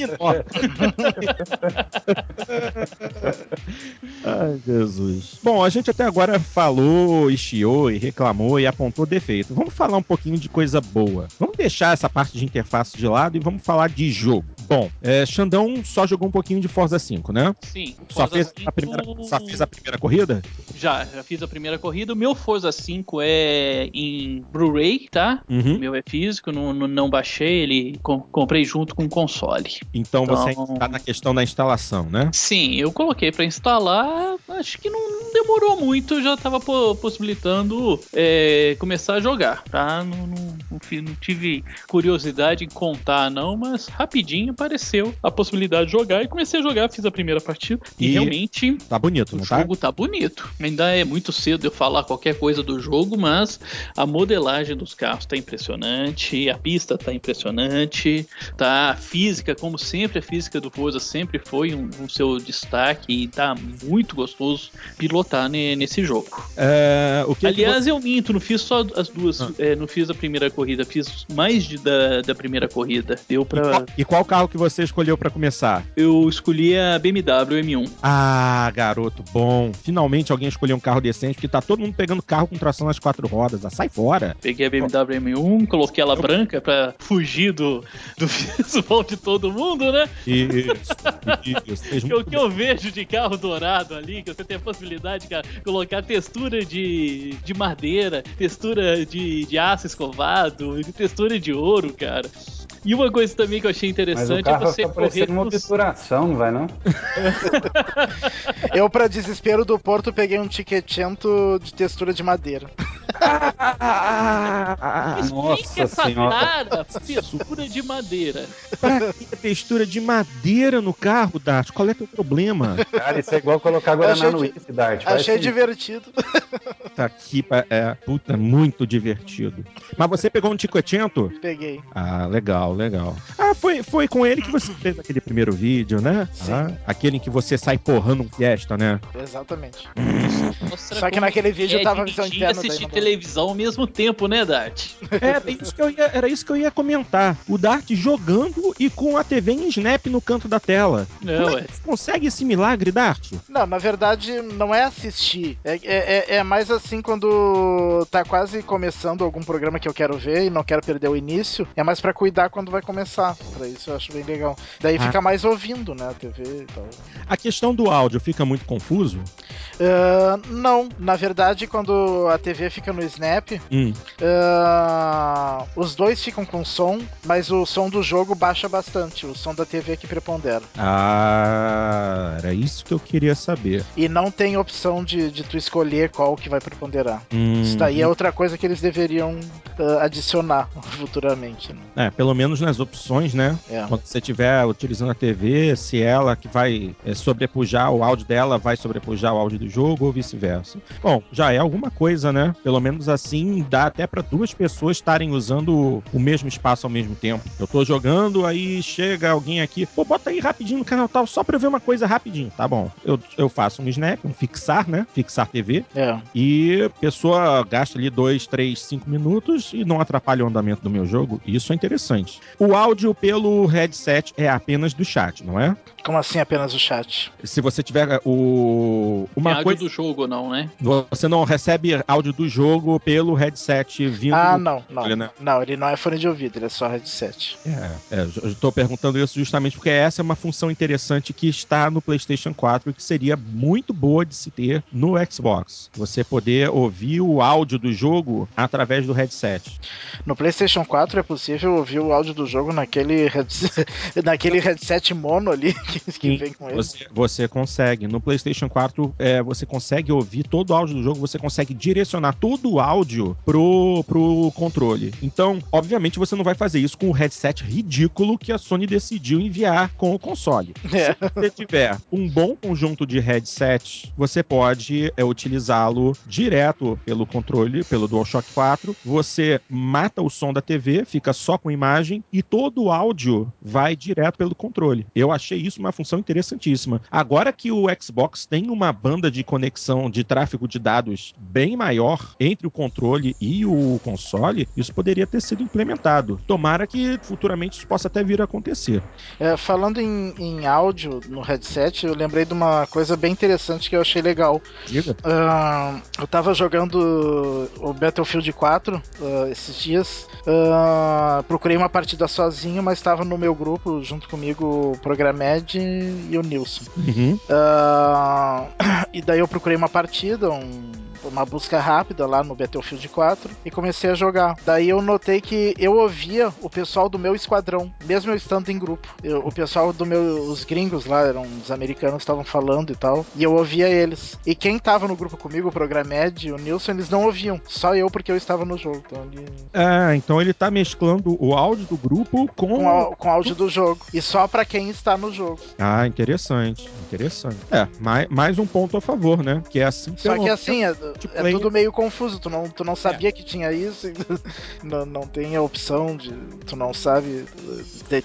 Ai, Jesus. Bom, a gente até agora falou, e chiou, e reclamou, e apontou defeito. Vamos falar um pouquinho de coisa boa. Vamos deixar essa parte de interface de lado e vamos falar de jogo. Bom, é, Xandão só jogou um pouquinho de Forza 5, né? Sim. Só fez, 5 a primeira, só fez a primeira corrida? Já, já fiz a primeira corrida. O meu Forza 5 é em Blu-ray, tá? Uhum. O meu é físico, não, não, não baixei, ele com- comprei junto com o console. Então, você Então- está na questão da instalação, né? Sim, eu coloquei pra instalar, acho que não demorou muito, já tava po- possibilitando é, começar a jogar, tá? Não, não- não tive curiosidade em contar, não, mas rapidinho apareceu a possibilidade de jogar e comecei a jogar, fiz a primeira partida e, E- realmente Tá bonito, o não tá? jogo tá bonito. Ainda é muito cedo eu falar qualquer coisa do jogo, mas a modelagem dos carros tá impressionante, a pista tá impressionante, tá? A física, como sempre, a física do Forza sempre foi um, um seu destaque e tá muito gostoso pilotar ne- nesse jogo. É, o que que Aliás, eu minto, não fiz só as duas, Ah. é, não fiz a primeira corrida, fiz mais de, da, da primeira corrida. Deu E pra. qual, e qual carro que você escolheu pra começar? Eu escolhi a BMW M1. Ah, garoto, bom. Finalmente alguém escolheu um carro decente, porque tá todo mundo pegando carro com tração nas quatro rodas. Ah, sai fora. Peguei a BMW M1, coloquei ela branca pra fugir do, do visual de todo mundo, né? Isso, isso. Que o que eu vejo de carro dourado ali, que você tem a possibilidade de colocar textura de, de madeira, textura de, de aço escovado, textura de ouro, cara. E uma coisa também que eu achei Mas o interessante é você tá correr uma obturação, não vai não? Eu, pra desespero do Porto, peguei um tiquetento de textura de madeira. Nossa essa senhora. textura de madeira. Pra que textura de madeira no carro, Dart? Qual é teu problema? Cara, isso é igual colocar Guaraná Achei no de- uísque, Dart. Achei divertido. Tá aqui, é, puta, muito divertido. Mas você pegou um Ticoetento? Peguei. Ah, legal, legal. Ah, foi, foi com ele que você fez aquele primeiro vídeo, né? Sim. Ah, aquele em que você sai porrando um Fiesta, né? Exatamente. Só que como naquele vídeo é tava a visão interna assistir televisão ao mesmo tempo, né, Dart? É, isso que eu ia- era isso que eu ia comentar. O Dart jogando e com a TV em snap no canto da tela. Não, Como é é. que você consegue esse milagre, Dart? Não, na verdade, não é assistir. É, é, é- é mais assim quando tá quase começando algum programa que eu quero ver e não quero perder o início. É mais pra cuidar quando vai começar. Pra isso eu acho bem legal. Daí Ah. fica mais ouvindo, né, a TV e tal. A questão do áudio fica muito confuso? Ah, não, na verdade, quando a TV fica no Snap, Hum. ah, os dois ficam com som, mas o som do jogo baixa bastante. O som da TV que prepondera. Ah, era isso que eu queria saber. E não tem opção de, de tu escolher qual que vai preponderar. Hum, Isso daí é outra coisa que eles deveriam ah, adicionar futuramente. né? É, pelo menos nas opções, né? É. Quando você estiver utilizando a TV, se ela que vai é, sobrepujar o áudio dela, vai sobrepujar o áudio do jogo ou vice-versa. Bom, já é alguma coisa, né? Pelo menos assim, dá até para duas pessoas estarem usando o- o mesmo espaço ao mesmo tempo. Eu tô jogando, aí chega alguém aqui, pô, bota aí rapidinho no canal tal, só pra eu ver uma coisa rapidinho. Tá bom. Eu, eu faço um snap, um fixar, né? Fixar TV. É. E a pessoa gasta ali dois, três, cinco minutos e não atrapalha o andamento do meu jogo. Isso é interessante. O áudio pelo headset é apenas do chat, não é? Como assim apenas o chat? Se você tiver é, o Tem uma áudio coisa, do jogo, não, né? você não recebe áudio do jogo pelo headset vindo. Ah, não, não. Olha, né? Não, ele não é fone de ouvido, ele é só headset. É, é, eu estou perguntando isso justamente porque essa é uma função interessante que está no PlayStation 4 e que seria muito boa de se ter no Xbox. Você poder ouvir o áudio do jogo através do headset. No PlayStation 4 é possível ouvir o áudio do jogo naquele headset, naquele headset mono ali que, vem com ele. Você, você consegue. No PlayStation 4, é, você consegue ouvir todo o áudio do jogo, você consegue direcionar todo o áudio pro, pro controle. Então, obviamente, você não vai fazer isso com o headset ridículo que a Sony decidiu enviar com o console. É. Se você tiver um bom conjunto de headsets, você pode é, utilizá-lo direto pelo controle, pelo DualShock 4. Você mata o som da TV, fica só com imagem e todo o áudio vai direto pelo controle. Eu achei isso uma função interessantíssima. Agora que o Xbox tem uma banda de conexão de tráfego de dados bem maior entre o controle e o console, isso poderia ter sido implementado. Tomara que futuramente isso possa até vir a acontecer. É, falando em, em áudio no headset, eu lembrei de uma coisa bem interessante que eu achei legal. Diga. Ah, tava jogando o Battlefield 4 uh, esses dias. Uh, procurei uma partida sozinho, mas estava no meu grupo, junto comigo, o Programed e o Nilson. Uhum. Uh, e daí eu procurei uma partida, um uma busca rápida lá no Battlefield 4 e comecei a jogar. Daí eu notei que eu ouvia o pessoal do meu esquadrão, mesmo eu estando em grupo. Eu, o pessoal do meu, os gringos lá, eram os americanos estavam falando e tal, e eu ouvia eles. E quem tava no grupo comigo, o Programed e o Nilson, eles não ouviam, só eu porque eu estava no jogo. Então ele... Ah, então ele tá mesclando o áudio do grupo com com, com o áudio do jogo. E só para quem está no jogo. Ah, interessante, interessante. É, mais, mais um ponto a favor, né? Que é assim Só que assim, é, é tudo meio confuso, tu não, tu não sabia é. que tinha isso, não, não tem a opção de. Tu não sabe.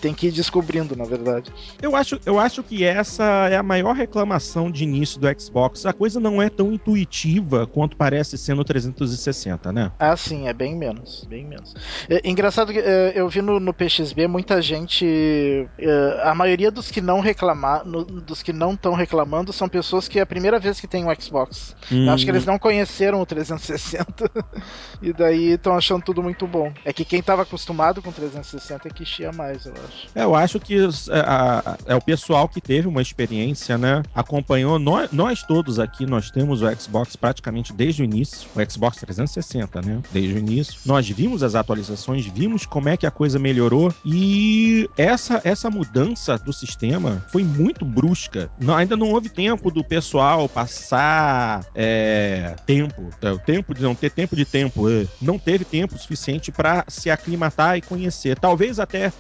Tem que ir descobrindo, na verdade. Eu acho, eu acho que essa é a maior reclamação de início do Xbox. A coisa não é tão intuitiva quanto parece ser no 360, né? Ah, sim, é bem menos. Bem menos. É, engraçado que é, eu vi no, no, PXB muita gente. É, a maioria dos que não reclamar, dos que não estão reclamando são pessoas que é a primeira vez que tem um Xbox. Hum. Eu acho que eles não conheceram o 360 e daí estão achando tudo muito bom. É que quem estava acostumado com 360 é que chia mais, eu acho. É, eu acho que é, é o pessoal que teve uma experiência, né? Acompanhou. Nós, nós todos aqui, nós temos o Xbox praticamente desde o início, o Xbox 360, né? Desde o início. Nós vimos as atualizações, vimos como é que a coisa melhorou e essa, essa mudança do sistema foi muito brusca. Não, ainda não houve tempo do pessoal passar é, tempo é, o tempo de não ter tempo de tempo, é, não teve tempo suficiente para se aclimatar e conhecer. Talvez até uh,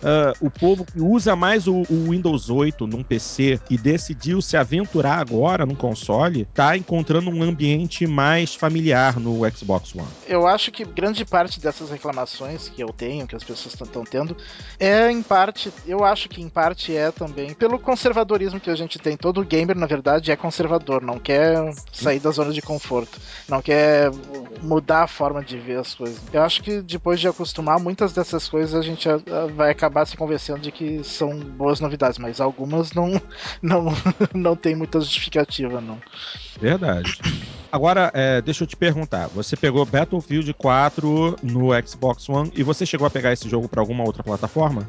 o povo que usa mais o, o, Windows 8 num PC e decidiu se aventurar agora num console, tá encontrando um ambiente mais familiar no Xbox One. Eu acho que grande parte dessas reclamações que eu tenho, que as pessoas estão tendo, é em parte, eu acho que em parte é também pelo conservadorismo que a gente tem. Todo gamer, na verdade, é conservador, não quer sair da zona de conforto, não quer mudar a forma de ver as coisas. Eu acho que depois de acostumar, muitas dessas coisas a gente vai acabar se convencendo de que são boas novidades, mas algumas não, não, não tem muita justificativa, não. Verdade. Agora, é, deixa eu te perguntar. Você pegou Battlefield 4 no Xbox One e você chegou a pegar esse jogo para alguma outra plataforma?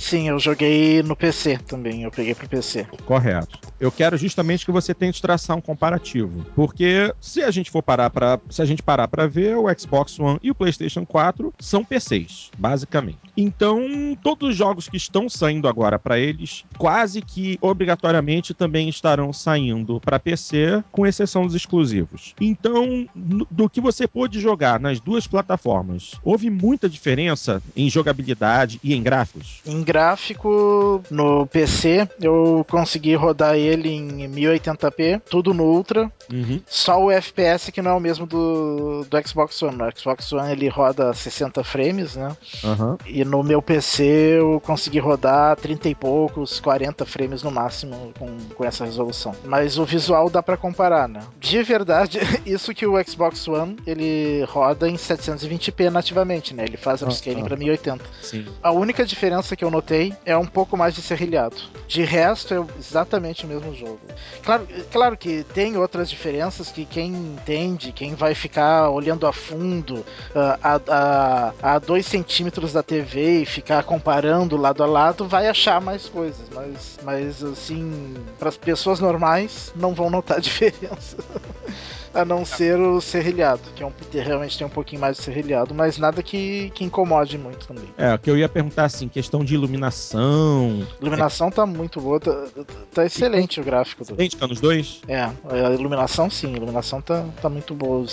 Sim, eu joguei no PC também. Eu peguei pro PC. Correto. Eu quero justamente que você tente traçar um comparativo, porque se a gente for parar para, se a gente parar para ver, o Xbox One e o PlayStation 4 são PCs, basicamente. Então, todos os jogos que estão saindo agora para eles, quase que obrigatoriamente também estarão saindo para PC, com exceção dos exclusivos. Então, do que você pôde jogar nas duas plataformas, houve muita diferença em jogabilidade e em gráficos? Em gráfico, no PC, eu consegui rodar ele em 1080p, tudo no Ultra. Uhum. Só o FPS que não é o mesmo do, do Xbox One. No Xbox One ele roda 60 frames, né? Uhum. E no meu PC eu consegui rodar 30 e poucos, 40 frames no máximo com, com essa resolução. Mas o visual dá para comparar, né? De verdade, isso que o Xbox One ele roda em 720p nativamente, né? Ele faz upscaling uhum. para 1080. Sim. A única diferença que eu notei é um pouco mais de serrilhado. De resto, é exatamente o mesmo jogo. Claro, claro que tem outras diferenças que quem entende, quem vai ficar olhando a fundo uh, a, a, a dois centímetros da TV e ficar comparando lado a lado, vai achar mais coisas. Mas, mas assim, para as pessoas normais, não vão notar diferença. A não ser o serrilhado, que é um, realmente tem um pouquinho mais de serrilhado, mas nada que, que incomode muito também. É, o que eu ia perguntar assim, questão de iluminação. Iluminação é... tá muito boa, tá, tá excelente e... o gráfico. Do... Idêntica nos dois? É, a iluminação sim, a iluminação tá, tá muito boa.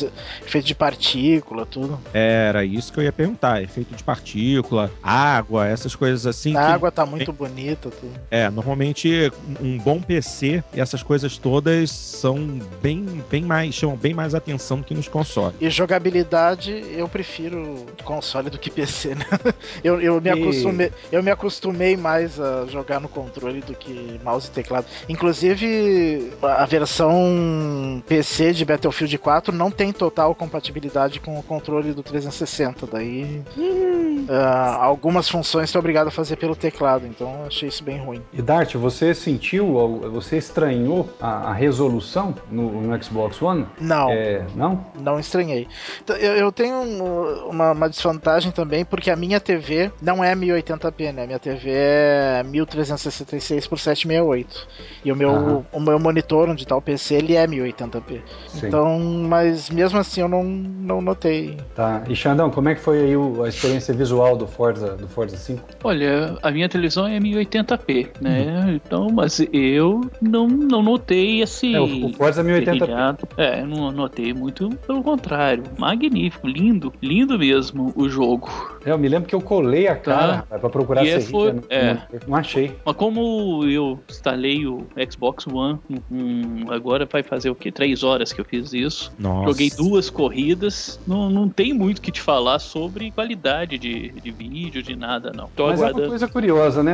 Efeito de partícula, tudo. Era isso que eu ia perguntar, efeito de partícula, água, essas coisas assim. A que... água tá muito bonita. Tudo. É, normalmente um bom PC e essas coisas todas são bem, bem mais chamam bem mais atenção do que nos consoles. E jogabilidade, eu prefiro console do que PC, né? Eu, eu, me, e... acostumei, eu me acostumei mais a jogar no controle do que mouse e teclado. Inclusive, a versão PC de Battlefield 4 não tem total compatibilidade com o controle do 360. Daí. Hum. ah, algumas funções é obrigado a fazer pelo teclado, então eu achei isso bem ruim. E Dart, você sentiu, você estranhou a, a resolução no, no Xbox One? Não. É, não? Não estranhei. T- Eu, eu tenho um- uma, uma desvantagem também, porque a minha TV não é 1080p, né? Minha TV é 1366 por 768. E o meu, Aham. o meu monitor, onde tá o PC, ele é 1080p. Sim. Então, mas mesmo assim eu não, não notei. Tá. E Xandão, como é que foi aí o- a experiência visual do Forza, do Forza 5? Olha, a minha televisão é 1080p, né? Então, mas eu não, não notei esse. É, o, Forza 1080p. serrilhado. É, não notei muito, pelo contrário. Magnífico, lindo, lindo mesmo o jogo. É, eu me lembro que eu colei a cara Tá. rapaz, pra procurar E é serrilha, foi- não, é. não- não achei. Mas como eu instalei o Xbox One, hum, agora vai fazer o quê? Três horas que eu fiz isso. Nossa. Joguei duas corridas. Não, não tem muito o que te falar sobre qualidade de, de vídeo, de nada, não. Tô Mas é uma aguardando. coisa curiosa, né,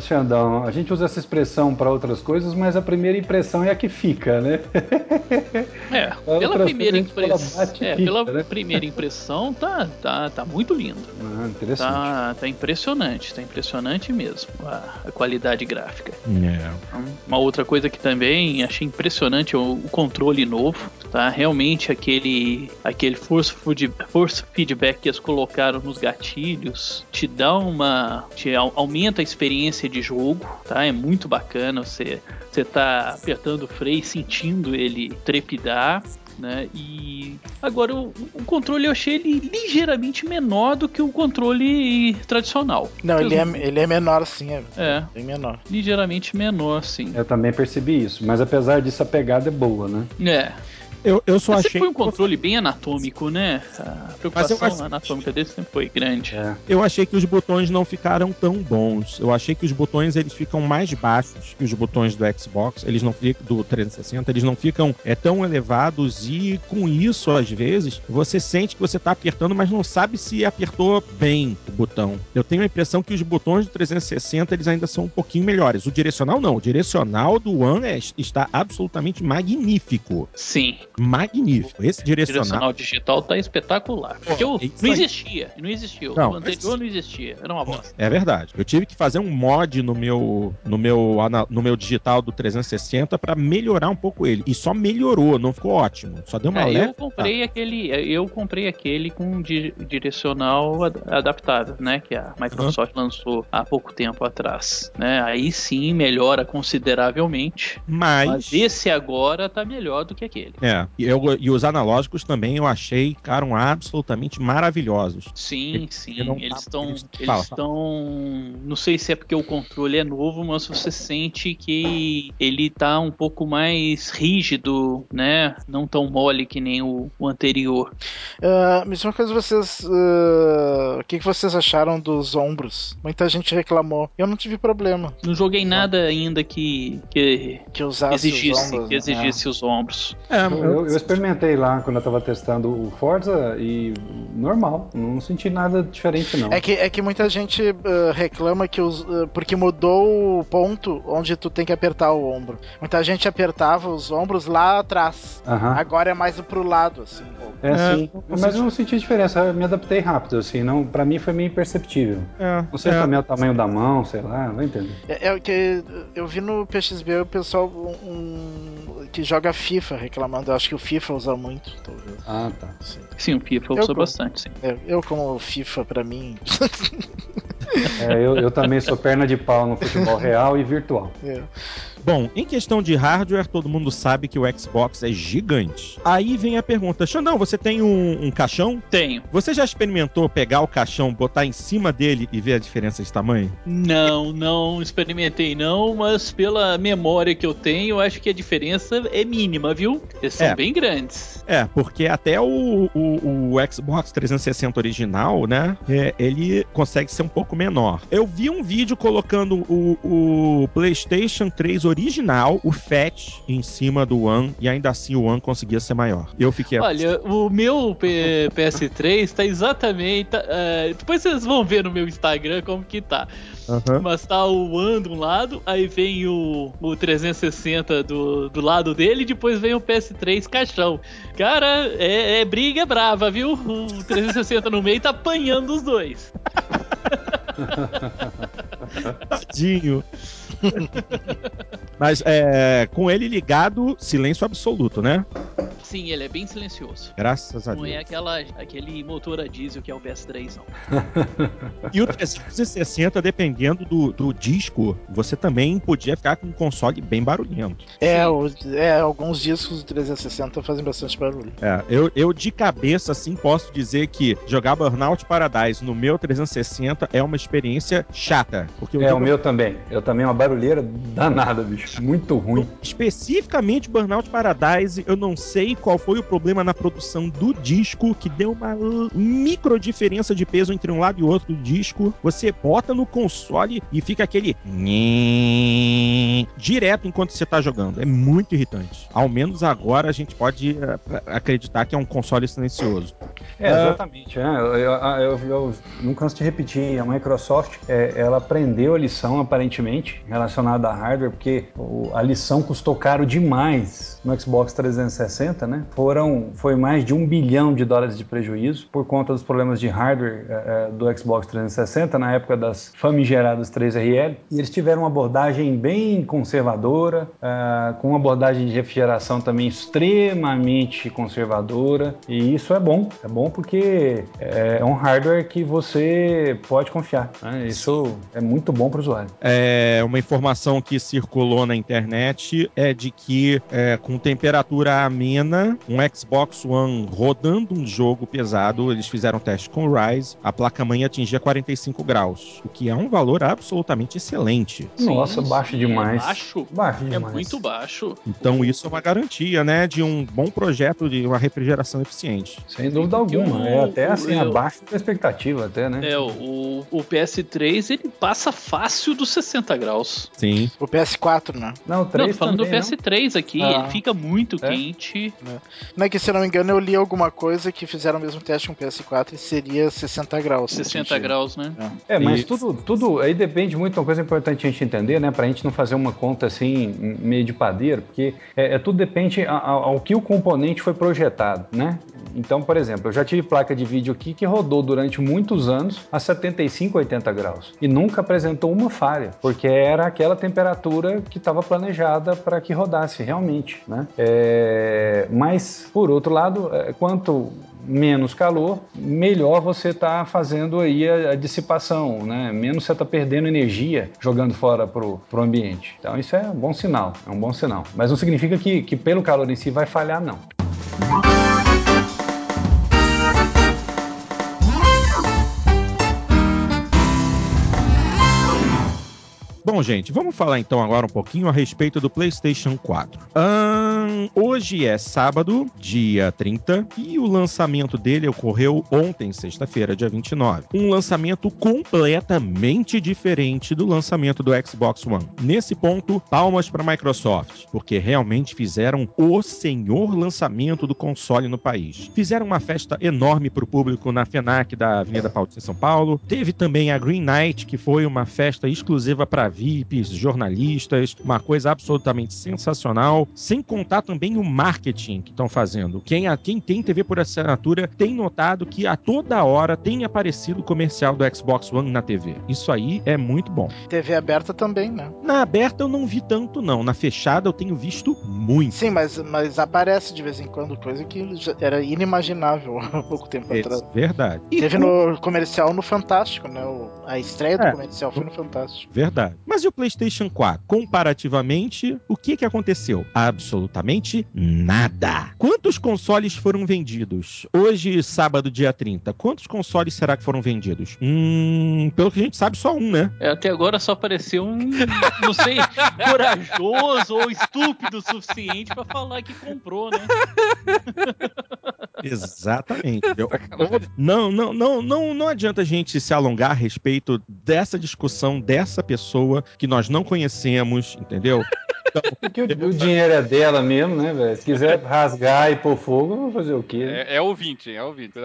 Xandão? A gente usa essa expressão para outras coisas, mas a primeira impressão é a que fica, né? É, Outras pela primeira impressão. É, pela né? primeira impressão tá, tá, tá muito lindo. Ah, interessante. Tá, tá impressionante, tá impressionante mesmo a, a qualidade gráfica. É. Uma outra coisa que também achei impressionante é o, o controle novo, tá? Realmente aquele aquele force, food- force feedback que eles colocaram nos gatilhos te dá uma te au- aumenta a experiência de jogo, tá? É muito bacana você você tá apertando o freio e sentindo ele trepidar. Né? E agora o, o controle eu achei ele ligeiramente menor do que o controle tradicional. Não, ele é, ele é menor sim, é é bem menor. ligeiramente menor, sim. Eu também percebi isso, mas apesar disso a pegada é boa, né? É. Eu, eu só achei. sempre foi um controle bem anatômico, né? A preocupação anatômica dele sempre foi grande. É. Eu achei que os botões não ficaram tão bons. Eu achei que os botões eles ficam mais baixos que os botões do Xbox, eles não ficam do 360, eles não ficam é, tão elevados e com isso às vezes você sente que você tá apertando, mas não sabe se apertou bem o botão. Eu tenho a impressão que os botões do 360 eles ainda são um pouquinho melhores. O direcional não, o direcional do One é- está absolutamente magnífico, Sim, magnífico. Esse o direcional direcional digital tá espetacular. Porque o- é não existia, não existia. Não, o anterior não existia, era uma bosta. É verdade. Eu tive que fazer um mod no meu no meu no meu digital do 360 para melhorar um pouco ele. E só melhorou, não ficou ótimo. Só deu uma É, leve. eu comprei aquele, eu comprei aquele com di- direcional ad- adaptável, né? Que a Microsoft lançou há pouco tempo atrás, né? Aí sim melhora consideravelmente. Mas, Mas esse agora tá melhor do que aquele. é, e, eu- e os analógicos também eu achei ficaram absolutamente maravilhosos. Sim, Ele- sim. Eles estão. eles- Eles estão. Não sei se é porque o controle é novo, mas você sente que ele tá um pouco mais rígido, né? Não tão mole que nem o, o anterior. Ah, me diz uma coisa, vocês. ah, O que, que vocês acharam dos ombros? Muita gente reclamou. Eu não tive problema Não joguei nada ainda que, que que usasse os exigisse, ombros. que né? exigisse os ombros. É, Eu, eu- eu experimentei lá quando eu tava testando o Forza e normal, não senti nada diferente não. É que, é que muita gente ah, reclama que os, ah, porque mudou o ponto onde tu tem que apertar o ombro. Muita gente apertava os ombros lá atrás. Aham. Agora é mais pro lado, assim. É, É, sim. Mas eu não senti diferença, eu me adaptei rápido, assim, não, pra mim foi meio imperceptível. é, Não sei é. se também é o tamanho da mão, sei lá, vai entender. É, é o que eu vi no PXB o pessoal um, um- que joga FIFA reclamando. Eu acho que o FIFA usa muito, talvez. Ah, tá. Sim. Sim, o FIFA Eu usa go- bastante, sim. É, eu, como FIFA, pra mim. É, eu, eu também sou perna de pau no futebol real e virtual. é. Bom, em questão de hardware, todo mundo sabe que o Xbox é gigante. Aí vem a pergunta: Xandão, você tem um, um caixão? Tenho. Você já experimentou pegar o caixão, botar em cima dele e ver a diferença de tamanho? Não, não experimentei não, mas pela memória que eu tenho, eu acho que a diferença é mínima, viu? Eles são É. bem grandes. É, porque até o, o, o Xbox 360 original, né? é, ele consegue ser um pouco menor. Eu vi um vídeo colocando o, o PlayStation 3 original original, o Fat, em cima do One, e ainda assim o One conseguia ser maior. Eu fiquei. Olha, o meu P- PS3 tá exatamente. tá, é, depois vocês vão ver no meu Instagram como que tá. Aham. Mas tá o One de um lado, aí vem o, o 360 do, do lado dele, e depois vem o PS3 caixão. Cara, é, é briga brava, viu? O 360 no meio tá apanhando os dois. Tadinho. Mas é, com ele ligado, silêncio absoluto, né? Sim, ele é bem silencioso. Graças a Não é Deus. aquela, aquele motor a diesel que é o PS3, não. E o 360, dependendo do, do disco, você também podia ficar com um console bem barulhento. É, o- é, alguns discos do 360 fazem bastante barulho. É, eu, eu de cabeça, assim, posso dizer que jogar Burnout Paradise no meu 360 é uma experiência chata. Porque É, o meu também. Eu também, uma barulheira danada, bicho. Muito ruim. Especificamente Burnout Paradise, eu não sei qual foi o problema na produção do disco, que deu uma micro diferença de peso entre um lado e outro do disco. Você bota no console e fica aquele direto enquanto você tá jogando. É muito irritante. Ao menos agora a gente pode uh, acreditar que é um console silencioso. É, exatamente. é. Eu, eu, eu, eu não canso de repetir, a Microsoft, é, ela aprendeu a lição, aparentemente, relacionada a hardware, porque a lição custou caro demais no Xbox 360, né? Foram, foi mais de um bilhão de dólares de prejuízo por conta dos problemas de hardware é, é, do Xbox 360 na época das famigeradas 3RL. E eles tiveram uma abordagem bem conservadora, é, com uma abordagem de refrigeração também extremamente conservadora. E isso é bom, é bom porque é um hardware que você pode confiar. né? Isso é muito bom para o usuário. É, uma informação que circulou na internet é de que é, com temperatura amena, um Xbox One rodando um jogo pesado, eles fizeram teste com o Rise, a placa-mãe atingia 45 graus, o que é um valor absolutamente excelente. Nossa, Sim, baixo demais. É baixo. Baixo É demais. muito baixo. Então isso é uma garantia, né, de um bom projeto de uma refrigeração eficiente. Sem dúvida alguma. o- É até assim, o- abaixo da expectativa, até, né? É, o, o PS3 ele passa fácil dos 60 graus. Sim. O PS4, né? Não, o 3 não, tô falando também, do PS3 aqui, Ah. ele fica muito É? quente. Não é que, se não me engano, eu li alguma coisa que fizeram o mesmo teste com o PS4 e seria 60 graus. 60 sentido. graus, né? É, mas E- tudo, tudo aí depende muito, uma coisa importante a gente entender, né? Pra gente não fazer uma conta assim, meio de padeiro, porque é, é tudo depende a- a- ao, que o componente foi projetado, né? Então, por exemplo, eu já tive placa de vídeo aqui que rodou durante muitos anos a 75, 80 graus e nunca apresentou uma falha, porque era aquela temperatura que estava planejada para que rodasse realmente, né? É, mas, por outro lado, é, quanto menos calor, melhor você está fazendo aí a, a dissipação, né? Menos você está perdendo energia jogando fora pro, pro ambiente. Então isso é um bom sinal, é um bom sinal. Mas não significa que, que pelo calor em si vai falhar, não. Bom, gente, vamos falar então agora um pouquinho a respeito do PlayStation 4. Ahn, hoje é sábado, dia 30, e o lançamento dele ocorreu ontem, sexta-feira, dia 29. Um lançamento completamente diferente do lançamento do Xbox One. Nesse ponto, palmas para a Microsoft, porque realmente fizeram o senhor lançamento do console no país. Fizeram uma festa enorme para o público na FENAC da Avenida Paulista em São Paulo. Teve também a Green Night, que foi uma festa exclusiva para VIPs, jornalistas, uma coisa absolutamente sensacional, sem contar também o marketing que estão fazendo. Quem, a, quem tem TV por assinatura tem notado que a toda hora tem aparecido o comercial do Xbox One na TV. Isso aí é muito bom. TV aberta também, né? Na aberta eu não vi tanto, não. Na fechada eu tenho visto muito. Sim, mas, mas aparece de vez em quando, coisa que era inimaginável há pouco tempo É atrás. verdade. E Teve com- no comercial no Fantástico, né? O- a estreia do É. comercial foi no Fantástico. Verdade. Mas e o PlayStation 4? Comparativamente, o que, que aconteceu? Absolutamente nada. Quantos consoles foram vendidos? Hoje, sábado, dia 30, quantos consoles será que foram vendidos? Hum, pelo que a gente sabe, só um, né? É, Até agora só apareceu um, não sei, corajoso ou estúpido o suficiente pra falar que comprou, né? Exatamente. entendeu? Não, não, não, não, não adianta a gente se alongar a respeito dessa discussão dessa pessoa que nós não conhecemos, entendeu? Porque o, o dinheiro é dela mesmo, né, velho? Se quiser rasgar e pôr fogo, vou fazer o quê? né? É, é ouvinte, é ouvinte.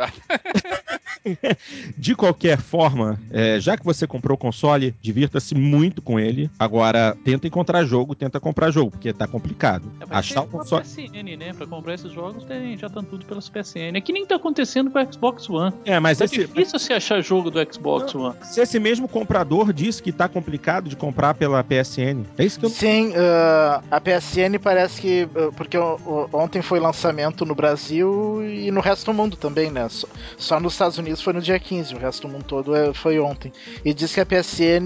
De qualquer forma, é, já que você comprou o console, divirta-se muito com ele. Agora, tenta encontrar jogo, tenta comprar jogo, porque tá complicado. É, Achar o console. PSN, né? Pra comprar esses jogos, tem, já estão tudo pelas PSN. É que nem tá acontecendo com o Xbox One. É, mas Tá esse, difícil você achar jogo do Xbox One. se esse mesmo comprador disse que tá complicado de comprar pela PSN, é isso que eu Sim, ah, a PSN parece que. ah, porque ontem foi lançamento no Brasil e no resto do mundo também, né? Só, só nos Estados Unidos foi no dia 15, o resto do mundo todo é- foi ontem. E diz que a PSN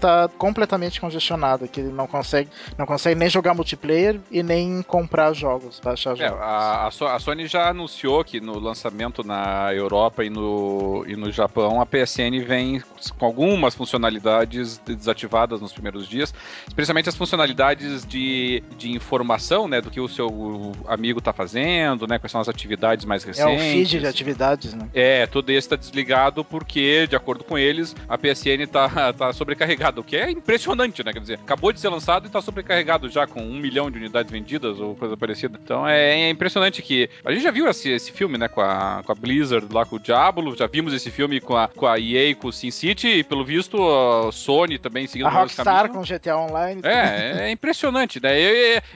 tá completamente congestionada, que não consegue, não consegue nem jogar multiplayer e nem comprar jogos, baixar É, jogos. a, a a Sony já anunciou que no lançamento na Europa e no, e no Japão a PSN vem com algumas funcionalidades desativadas nos primeiros dias, especialmente as funcionalidades de, de informação, né, do que o seu amigo está fazendo, né, quais são as atividades mais É recentes. o feed de atividades, né? É, tudo isso está desligado porque, de acordo com eles, a PSN tá, tá sobrecarregada, o que é impressionante, né? Quer dizer, acabou de ser lançado e tá sobrecarregado já com um milhão de unidades vendidas ou coisa parecida. Então é, é impressionante que. A gente já viu esse, esse filme, né? Com a, com a Blizzard lá com o Diablo, já vimos esse filme com a, com a EA com o Sin City, e pelo visto a Sony também seguindo A Rockstar com GTA Online. É, é impressionante, né?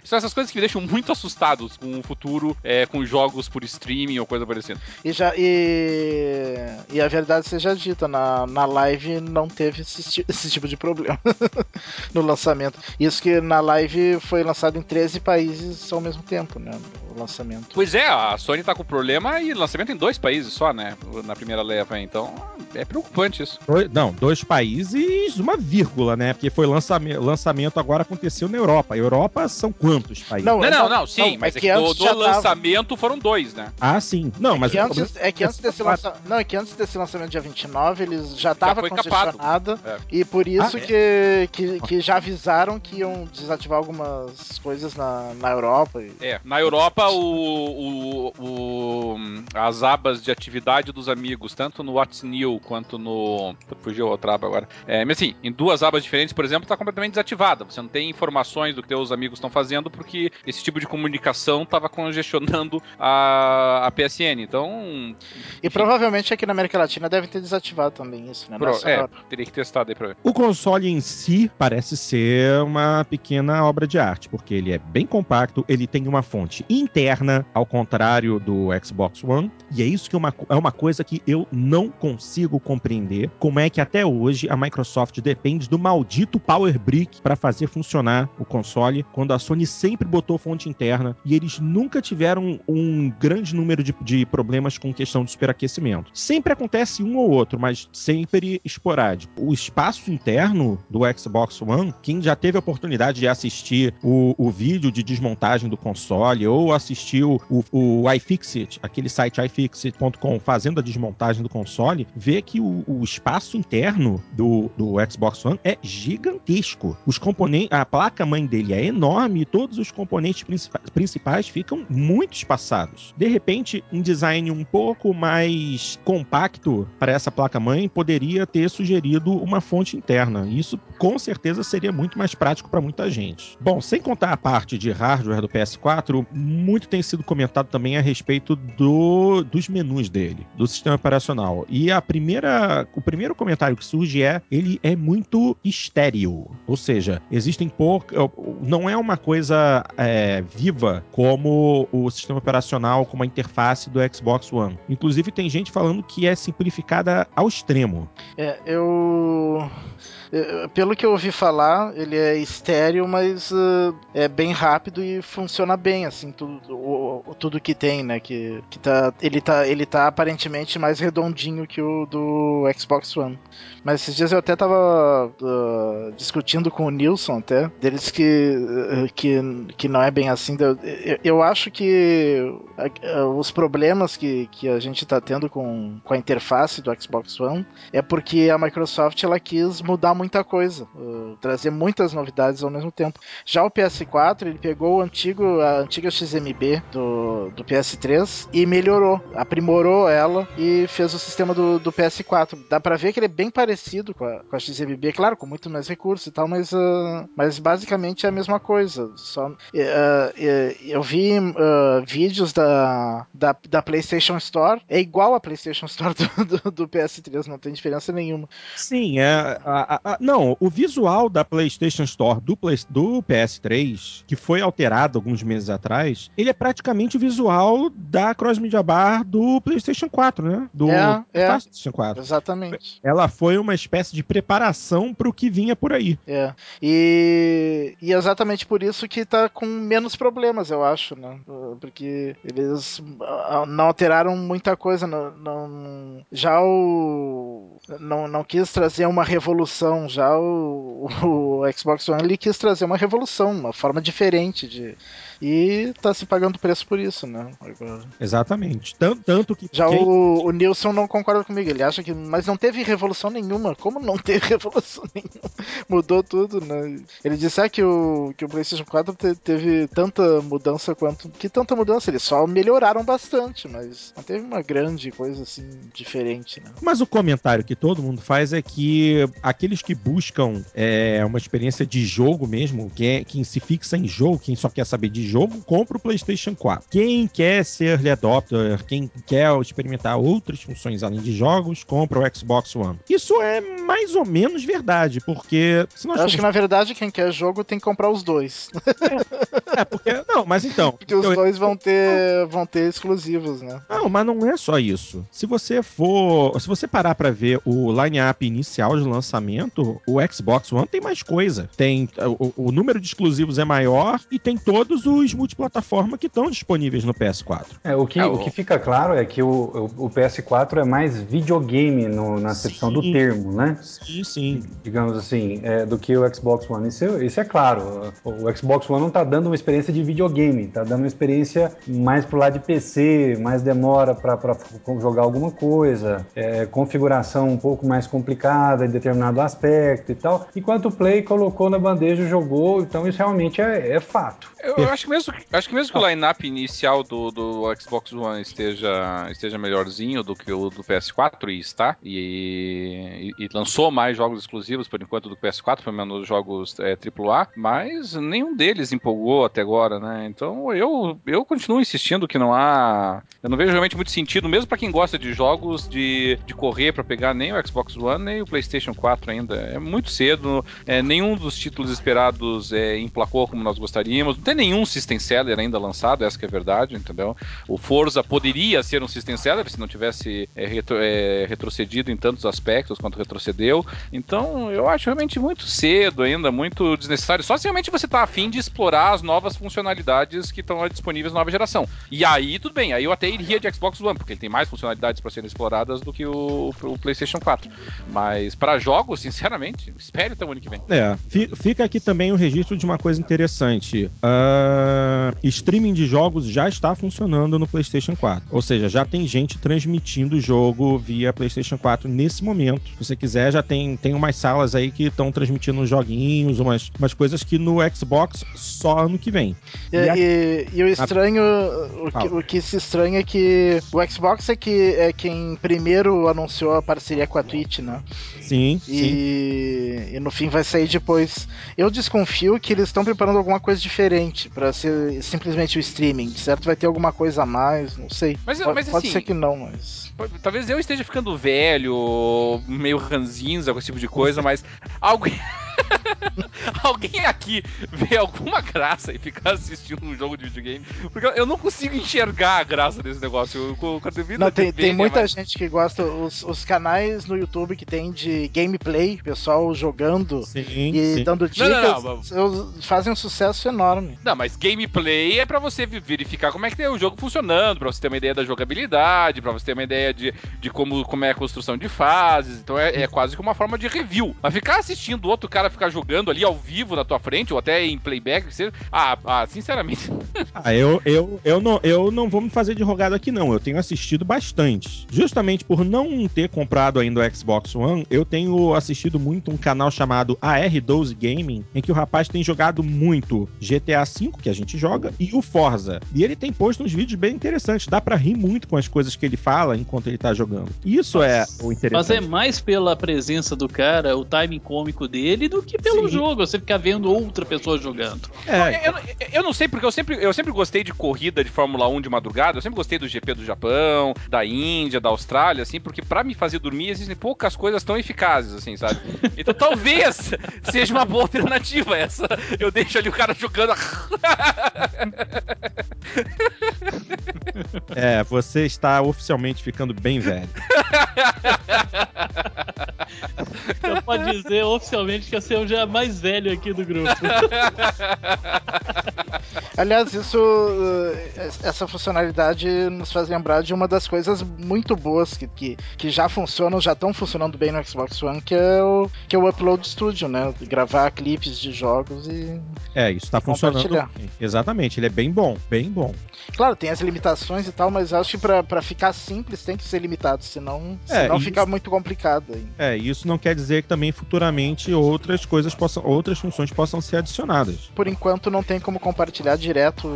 São essas coisas que me deixam muito assustados com o futuro, é, com jogos por streaming ou coisa parecida. E, já, e, e a verdade seja dita, na, na live não teve esse, esse tipo de problema no lançamento. Isso que na live foi lançado em 13 países ao mesmo tempo, né? O lançamento. Pois é, a Sony tá com problema e lançamento em dois países só, né? Na primeira leva, então é preocupante isso. Não, dois países, uma vírgula, né? Porque foi lançamento, lançamento agora aconteceu na Europa. A Europa são quantos países? Não, Não, não, não, não, sim, não, mas é é que que no, antes no já tava- lançamento foram dois, né? Ah, sim. Não, mas que antes, é que antes desse lançamento. Não, é que antes desse lançamento dia 29, eles já estavam congestionada. É. E por isso Ah, é? que, que, que já avisaram que iam desativar algumas coisas na, na Europa. e- É, na Europa o, o- o- as abas de atividade dos amigos, tanto no What's New quanto no. Fugiu outra aba agora. É, mas assim, em duas abas diferentes, por exemplo, está completamente desativada. Você não tem informações do que teus amigos estão fazendo porque esse tipo de comunicação estava congestionando a, a PSN. Então. E provavelmente aqui na América Latina deve ter desativado também isso, né? pro- é, teria que testar daí pra ver. O console em si parece ser uma pequena obra de arte, porque ele é bem compacto, ele tem uma fonte interna, ao contrário do Xbox One, e é isso que é uma, é uma coisa que eu não consigo compreender, como é que até hoje a Microsoft depende do maldito Power Brick para fazer funcionar o console, quando a Sony sempre botou fonte interna e eles nunca tiveram um grande número de, de problemas com questão de superaquecimento. Sempre acontece um ou outro, mas sempre esporádico. O espaço interno do Xbox One, quem já teve a oportunidade de assistir o, o vídeo de desmontagem do console ou assistiu o, o iFixit, aquele site iFixit.com fazendo a desmontagem do console, vê que o, o espaço interno do, do Xbox One é gigantesco. Os componentes, a placa mãe dele é enorme e todos os componentes principais, principais ficam muito espaçados. De repente, um design um pouco mais compacto para essa placa mãe poderia ter sugerido uma fonte interna. Isso com certeza seria muito mais prático para muita gente. Bom, sem contar a parte de hardware do PS4, muito tem sido comentado também a respeito do, dos menus dele, do sistema operacional. E a primeira, o primeiro comentário que surge é ele é muito estéril, ou seja, existem pouco, não é uma coisa é, viva como o sistema operacional, como a interface do Xbox One. Inclusive tem gente falando que é simplificada ao extremo. É, eu. Eh, Pelo que eu ouvi falar, ele é estéreo, mas uh, é bem rápido e funciona bem, assim, tudo, o, tudo que tem, né? Que, que tá, ele, tá, ele tá aparentemente mais redondinho que o do Xbox One. Mas esses dias eu até tava uh, discutindo com o Nilson até, deles que, uh, que, que não é bem assim. Eu, eu, acho que os problemas que, que a gente tá tendo com, com a interface do Xbox One é porque a Microsoft ela quis mudar muita coisa, uh, trazer muitas novidades ao mesmo tempo. Já o PS4, ele pegou o antigo, a antiga XMB do, do PS3 e melhorou, aprimorou ela e fez o sistema do, do PS4. Dá pra ver que ele é bem parecido com a, com a XMB, claro, com muito mais recursos e tal, mas, uh, mas basicamente é a mesma coisa. Só, uh, eu vi vídeos da, da, da, PlayStation Store, é igual a PlayStation Store do, do, do PS3, não tem diferença nenhuma. Sim, é. A, a, a, não, o visual da PlayStation Store do, Play, do PS3, que foi alterado alguns meses atrás, ele é praticamente o visual da Cross Media Bar do PlayStation 4, né? Do é, é, PlayStation 4. Exatamente. Ela foi uma espécie de preparação para o que vinha por aí. É. E, e exatamente por isso que tá com menos problemas, eu acho, né? Porque eles não alteraram muita coisa. Não, não já o. Não, não quis trazer uma revolução. Já o, o Xbox One ele quis trazer uma revolução, uma forma diferente de e tá se pagando preço por isso, né? Agora. Exatamente. Tanto, tanto que. Já quem... o, o Nilson não concorda comigo. Ele acha que. Mas não teve revolução nenhuma. Como não teve revolução nenhuma? Mudou tudo, né? Ele disse ah, que, o, que o PlayStation 4 te, teve tanta mudança quanto. Que tanta mudança? Eles só melhoraram bastante, mas não teve uma grande coisa assim diferente, né? Mas o comentário que todo mundo faz é que aqueles que buscam é, uma experiência de jogo mesmo, quem, é, quem se fixa em jogo, quem só quer saber de jogo, compra o PlayStation 4. Quem quer ser early adopter, quem quer experimentar outras funções além de jogos, compra o Xbox One. Isso é mais ou menos verdade, porque se nós Eu acho que na verdade quem quer jogo tem que comprar os dois. É, é porque não, mas então, porque os eu... dois vão ter vão ter exclusivos, né? Não, mas não é só isso. Se você for, se você parar para ver o line-up inicial de lançamento, o Xbox One tem mais coisa. Tem o, o número de exclusivos é maior e tem todos os multiplataforma que estão disponíveis no PS4. É, o, que, é, o... o que fica claro é que o, o, o PS4 é mais videogame no, na acepção sim. do termo, né? Sim, sim. Digamos assim, é, do que o Xbox One. Isso, isso é claro. O, Xbox One não está dando uma experiência de videogame, está dando uma experiência mais pro lado de PC, mais demora para jogar alguma coisa, é, configuração um pouco mais complicada em determinado aspecto e tal. Enquanto o Play colocou na bandeja, jogou, então isso realmente é, é fato. Eu, eu acho que mesmo, acho que, mesmo que o line-up inicial do, do Xbox One esteja, esteja melhorzinho do que o do PS4, e está, e, e, e lançou mais jogos exclusivos por enquanto do PS4, pelo menos jogos é, AAA, mas nenhum deles empolgou até agora, né? Então eu, eu continuo insistindo que não há. Eu não vejo realmente muito sentido, mesmo para quem gosta de jogos, de, de correr para pegar nem o Xbox One, nem o PlayStation 4 ainda. É muito cedo, é, nenhum dos títulos esperados é, emplacou como nós gostaríamos, não tem nenhum System Seller ainda lançado, essa que é a verdade, entendeu? O Forza poderia ser um System Seller se não tivesse é, retro, é, retrocedido em tantos aspectos quanto retrocedeu. Então, eu acho realmente muito cedo ainda, muito desnecessário. Só se realmente você tá afim de explorar as novas funcionalidades que estão disponíveis na nova geração. E aí, tudo bem, aí eu até iria de Xbox One, porque ele tem mais funcionalidades para serem exploradas do que o, o PlayStation 4. Mas para jogos, sinceramente, espere até o ano que vem. É, fica aqui também o registro de uma coisa interessante. Uh streaming de jogos já está funcionando no PlayStation 4. Ou seja, já tem gente transmitindo o jogo via PlayStation 4 nesse momento. Se você quiser, já tem, tem umas salas aí que estão transmitindo joguinhos, umas, umas coisas que no Xbox só ano que vem. E, e, a... e, e o estranho, o que, o que, se estranha é que o Xbox é, que, é quem primeiro anunciou a parceria com a Twitch, né? Sim. E, sim. e no fim vai sair depois. Eu desconfio que eles estão preparando alguma coisa diferente para ser simplesmente o streaming. Certo? Vai ter alguma coisa a mais, não sei. Mas, pode, mas, pode assim, ser que não, mas. Talvez eu esteja ficando velho, meio ranzinza com esse tipo de coisa, mas algo. Alguém aqui vê alguma graça e ficar assistindo um jogo de videogame? Porque eu não consigo enxergar a graça desse negócio. Eu, eu não, tem, tem muita mas... gente que gosta. Os, os canais no YouTube que tem de gameplay, pessoal jogando sim, e sim. dando dicas, não, não, não, fazem um sucesso enorme. Não, mas gameplay é para você verificar como é que tem o jogo funcionando, pra você ter uma ideia da jogabilidade, pra você ter uma ideia de, de como, como é a construção de fases. Então é, é quase que uma forma de review. Mas ficar assistindo outro cara ficar jogando ali ao vivo na tua frente, ou até em playback, que seja. Ah, ah, sinceramente. Ah, eu, eu, eu, não, eu não vou me fazer de rogado aqui, não. Eu tenho assistido bastante. Justamente por não ter comprado ainda o Xbox One, eu tenho assistido muito um canal chamado AR12 Gaming, em que o rapaz tem jogado muito GTA V, que a gente joga, e o Forza. E ele tem posto uns vídeos bem interessantes. Dá pra rir muito com as coisas que ele fala enquanto ele tá jogando. Isso é o interessante. Mas é mais pela presença do cara, o timing cômico dele, do que pelo Sim. jogo. Você ficar vendo outra pessoa jogando. É, Eu, eu- eu não sei, porque eu sempre, eu sempre gostei de corrida de Fórmula 1 de madrugada, eu sempre gostei do GP do Japão, da Índia, da Austrália, assim, porque pra me fazer dormir existem poucas coisas tão eficazes, assim, sabe? Então talvez seja uma boa alternativa essa. Eu deixo ali o cara jogando. é, você está oficialmente ficando bem velho. Você pode dizer oficialmente que você já é mais velho aqui do grupo. Aliás, isso, eh, essa funcionalidade nos faz lembrar de uma das coisas muito boas que, que, que já funcionam, já estão funcionando bem no Xbox One, que é o, que é o Upload Studio, né? Gravar clipes de jogos e. É, isso tá funcionando. Exatamente, ele é bem bom, bem bom. Claro, tem as limitações e tal, mas acho que pra, pra ficar simples tem que ser limitado, senão, É, senão isso- fica muito complicado. aí. É, isso não quer dizer que também futuramente outras coisas possam, outras funções possam ser adicionadas. Por enquanto não tem como compartilhar direto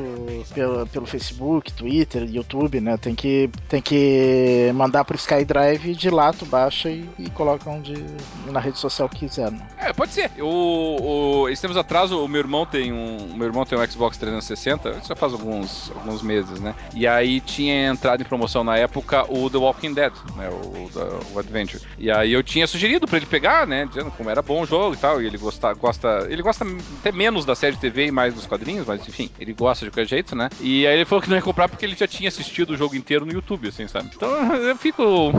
pelo, pelo Facebook, Twitter, YouTube, né? Tem que, tem que mandar pro SkyDrive de lá tu baixa e, e coloca onde na rede social que quiser. Né? É, pode ser. O, o, esses tempos atrás, o meu irmão tem um. o Meu irmão tem um Xbox 360, isso já faz alguns, alguns meses, né? E aí tinha entrado em promoção na época o The Walking Dead, né? O, da- o Adventure. E aí eu tinha sugerido pra ele pegar, né? Dizendo como era bom o jogo e tal. E ele gosta, gosta. Ele gosta até menos da série de TV e mais dos quadrinhos, mas enfim, ele gosta de qualquer jeito, né? E aí ele falou que não ia comprar porque ele já tinha assistido o jogo inteiro no YouTube, assim, sabe? Então eu fico.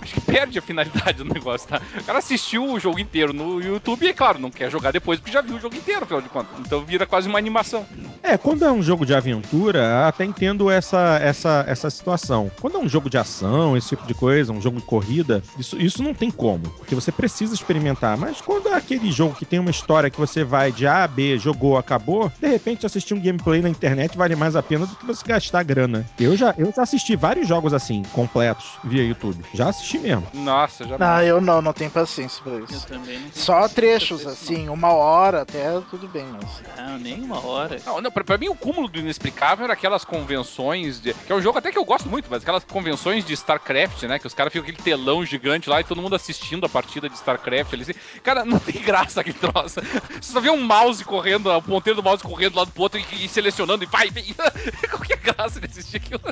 Acho que perde a finalidade do negócio, tá? O cara assistiu o jogo inteiro no YouTube e, claro, não quer jogar depois porque já viu o jogo inteiro, afinal de contas. Então vira quase uma animação. É, quando é um jogo de aventura, até entendo essa, essa, essa situação. Quando é um jogo de ação, esse tipo de coisa, um jogo de corrida, isso, isso não tem como, porque você precisa experimentar. Mas quando é aquele jogo que tem uma história que você vai de A a B, jogou, acabou, de repente assistir um gameplay na internet vale mais a pena do que você gastar grana. Eu já, eu já assisti vários jogos assim, completos, via YouTube. Já assisti mesmo. Nossa, já. Ah, eu não, não tenho paciência pra Eu isso. também não Só trechos, assim, uma hora até tudo bem, mas. Não, nem uma hora. Não, não pra, pra mim o cúmulo do inexplicável era aquelas convenções de. Que é um jogo até que eu gosto muito, mas aquelas convenções de StarCraft, né? Que os caras ficam com aquele telão gigante lá e todo mundo assistindo a partida de StarCraft ali. assim. Cara, não tem graça aquele troço. Você só vê um mouse correndo, o ponteiro do mouse correndo do lado pro outro e, e selecionando e vai, vem. Qual que é a graça de assistir aquilo?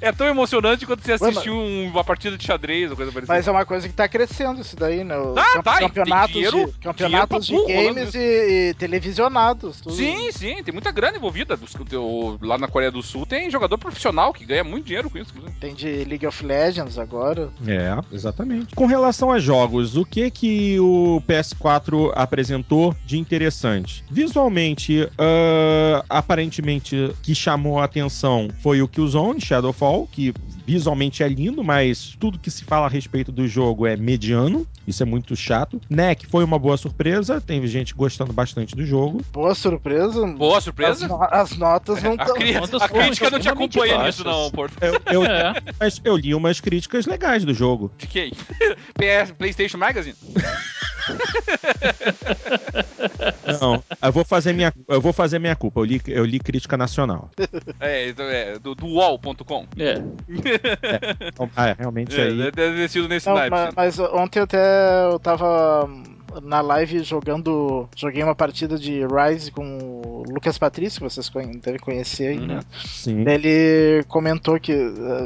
É tão emocionante quanto você Ué, assistir um- uma partida de xadrez ou coisa parecida. Mas é uma coisa que tá crescendo isso daí, né? Ah, camp- tá, campeonatos dinheiro- de, campeonatos de burro games e, e televisionados. Tudo. Sim, sim, tem muita grana envolvida. Lá na Coreia do Sul tem jogador profissional que ganha muito dinheiro com isso. Tem de League of Legends agora. É, exatamente. Com relação a jogos, o que que o PS4 apresentou de interessante? Visualmente, ah, aparentemente, que chamou a atenção foi o Killzone Shadowfall, que visualmente é lindo, mas tudo que se fala a respeito do jogo é mediano. Isso é muito chato. NEC foi uma boa surpresa, teve gente gostando bastante do jogo. Boa surpresa. Boa As, surpresa. no- as notas não A, estão. cri- Contas a foram crítica não te acompanha baixas. nisso, não, Porto. Eu, eu, É. mas eu li umas críticas legais do jogo. Fiquei. PS, PlayStation Magazine? Não, eu vou fazer minha, eu vou fazer minha culpa. Eu li, eu li crítica nacional. É, é do, do UOL.com. É. Então, ah, é, realmente É, aí. deve ter sido nesse Não, naipe. ma- sim. mas, ontem até eu tava na live jogando. Joguei uma partida de Rise com o Lucas Patrício, que vocês devem conhecer aí, Uhum. né? Sim. Daí Ele comentou que.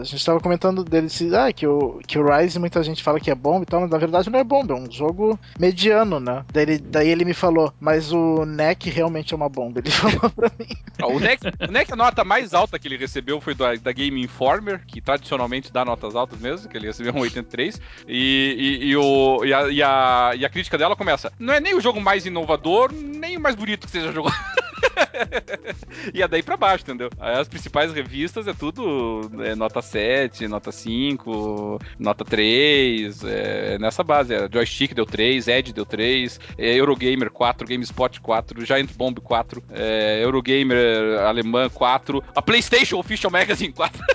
A gente tava comentando dele ah, que, o, que o Rise muita gente fala que é bom e tal, mas na verdade não é bomba, é um jogo mediano, né? Daí ele, daí ele me falou, mas o NEC realmente é uma bomba. Ele falou pra mim. Ó, O NEC, o NEC, a nota mais alta que ele recebeu foi da, da Game Informer, que tradicionalmente dá notas altas mesmo, que ele recebeu um 83. E, e, e o, e, a, e, a, e a crítica dela começa: não é nem o jogo mais inovador, nem o mais bonito que seja jogado. e é daí pra baixo, entendeu? Aí as principais revistas é tudo é, nota 7, nota 5, nota 3, é, nessa base. É, Joystick deu 3, Edge deu 3, é, Eurogamer 4, GameSpot 4, Giant Bomb 4, é, Eurogamer alemã 4, a PlayStation Official Magazine 4.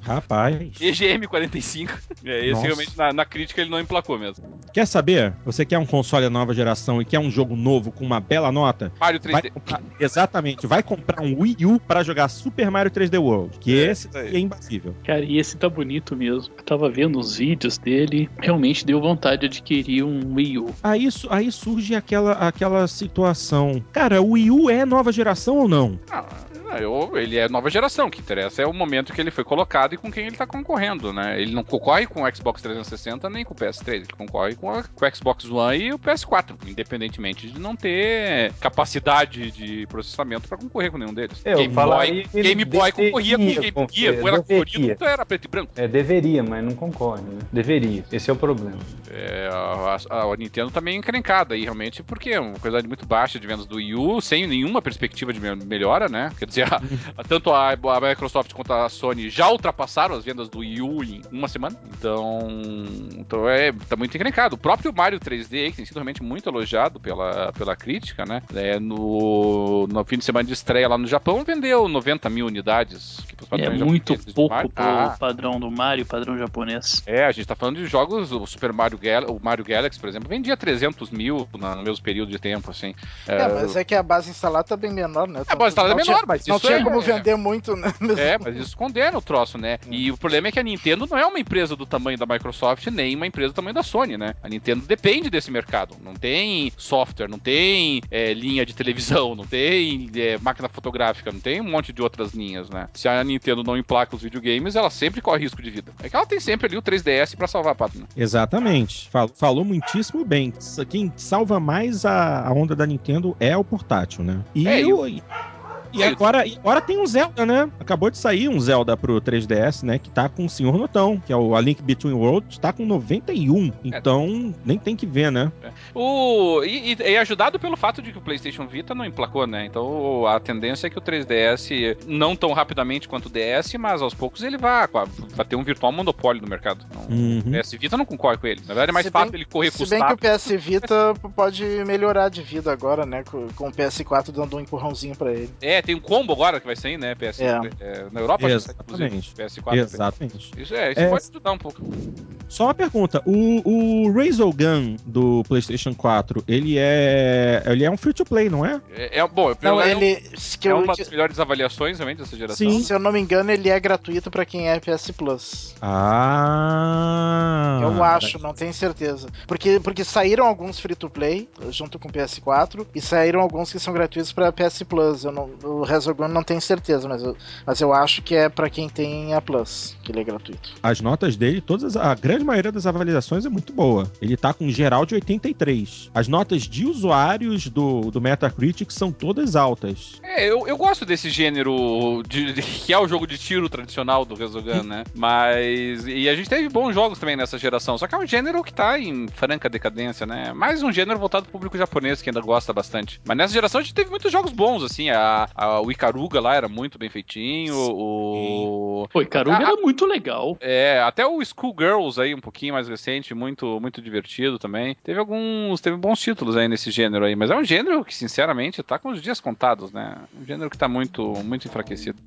Rapaz. EGM 45. É, esse Nossa. realmente na, na crítica ele não emplacou mesmo. Quer saber? Você quer um console nova geração e quer um jogo novo com uma bela nota? Mario Vai 3D. Comprar- exatamente, vai comprar um Wii U para jogar Super Mario 3D World, que É, esse aí. é imbatível. Cara, e esse tá bonito mesmo. Eu tava vendo os vídeos dele, realmente deu vontade de adquirir um Wii U. Aí, aí surge aquela, aquela situação. Cara, o Wii U é nova geração ou não? Ah, eu- ele é nova geração, o que interessa é o momento que ele foi colocado e com quem ele tá concorrendo, né? Ele não concorre com o Xbox 360 nem com o PS3, ele concorre com, a- com o Xbox One e o PS4, independentemente de não ter capacidade de processamento pra concorrer com nenhum deles. Eu Game Boy, Game Boy concorria com Game Gear, quando era colorido, então era preto e branco. É, deveria, mas não concorre, né? Deveria. Esse é o problema. É, a, a- a Nintendo tá meio encrencada aí, realmente, porque é uma quantidade muito baixa de vendas do Wii U, sem nenhuma perspectiva de me- melhora, né? Quer dizer, a- tanto a, a Microsoft quanto a Sony já ultrapassaram as vendas do Wii U em uma semana. Então, então é, tá muito encrencado. O próprio Mario 3D, que tem sido realmente muito elogiado pela, pela crítica, né? É, no, no fim de semana de estreia lá no Japão, vendeu 90 mil unidades. É muito pouco Mario- pro Ah, padrão do Mario, padrão japonês. é, a gente tá falando de jogos, o Super Mario, Gal o Mario Galaxy, por exemplo, vendia 300 mil na- no mesmo período de tempo, assim. É, mas é que a base instalada tá bem menor, né? A base instalada é menor, tinha- mas Não isso tinha é- como é- vender muito, né? É, mas isso condena o troço, né? E o problema é que a Nintendo não é uma empresa do tamanho da Microsoft, nem uma empresa do tamanho da Sony, né? A Nintendo depende desse mercado. Não tem software, não tem é, linha de televisão, não tem é, máquina fotográfica, não tem um monte de outras linhas, né? Se a Nintendo não emplaca os videogames, ela sempre corre risco de vida. É que ela tem sempre ali o 3DS pra salvar a pátria. né? Exatamente. Fal- falou muitíssimo bem. Quem salva mais a, a onda da Nintendo é o portátil, né? E, É, e o- e- É, agora, e agora tem um Zelda, né? Acabou de sair um Zelda pro 3DS, né? Que tá com o Senhor Notão, que é o A Link Between Worlds, tá com 91. Então, nem tem que ver, né? O, e, e- e ajudado pelo fato de que o PlayStation Vita não emplacou, né? Então a tendência é que o 3DS, não tão rapidamente quanto o DS, mas aos poucos ele vai, vai ter um virtual monopólio no mercado. Então, Uhum. O PS Vita não concorre com ele. Na verdade é mais Se bem- fácil ele correr Se bem custado. que o PS Vita pode melhorar de vida agora, né? Com, com o PS4 dando um empurrãozinho pra ele. É, tem um combo agora que vai sair, né? PS, É. é, na Europa acho que sai, inclusive, Exatamente. PS4. Exatamente. Isso é, isso É. pode ajudar um pouco. Só uma pergunta: o, o Razogun do PlayStation 4, ele é. Ele é um free to play, não é? É, é- bom, Não, ele. Que é eu, uma que- das melhores avaliações realmente dessa geração. Sim. se eu não me engano, ele é gratuito pra quem é PS Plus. Ah. Eu acho, não tenho certeza. Porque, porque saíram alguns free to play junto com o PS4 e saíram alguns que são gratuitos pra PS Plus. Eu não, o Resogun não tenho certeza, mas eu, mas eu acho que é pra quem tem a Plus, que ele é gratuito. As notas dele, todas, a grande maioria das avaliações é muito boa. Ele tá com um geral de 83. As notas de usuários do, do Metacritic são todas altas. É, eu, eu gosto desse gênero de, de- que é o jogo de tiro tradicional do Resogun, né? Mas. E a gente teve bons jogos também nessa geração. Só que é um gênero que tá em franca decadência, né? Mais um gênero voltado pro público japonês que ainda gosta bastante. Mas nessa geração a gente teve muitos jogos bons, assim. A, a- o Ikaruga lá era muito bem feitinho. O. Pô, Caruga Ah, era muito legal. É, até o Schoolgirls aí, um pouquinho mais recente, muito, muito divertido também. Teve alguns, teve bons títulos aí nesse gênero aí, mas é um gênero que, sinceramente, tá com os dias contados, né? Um gênero que tá muito, muito enfraquecido.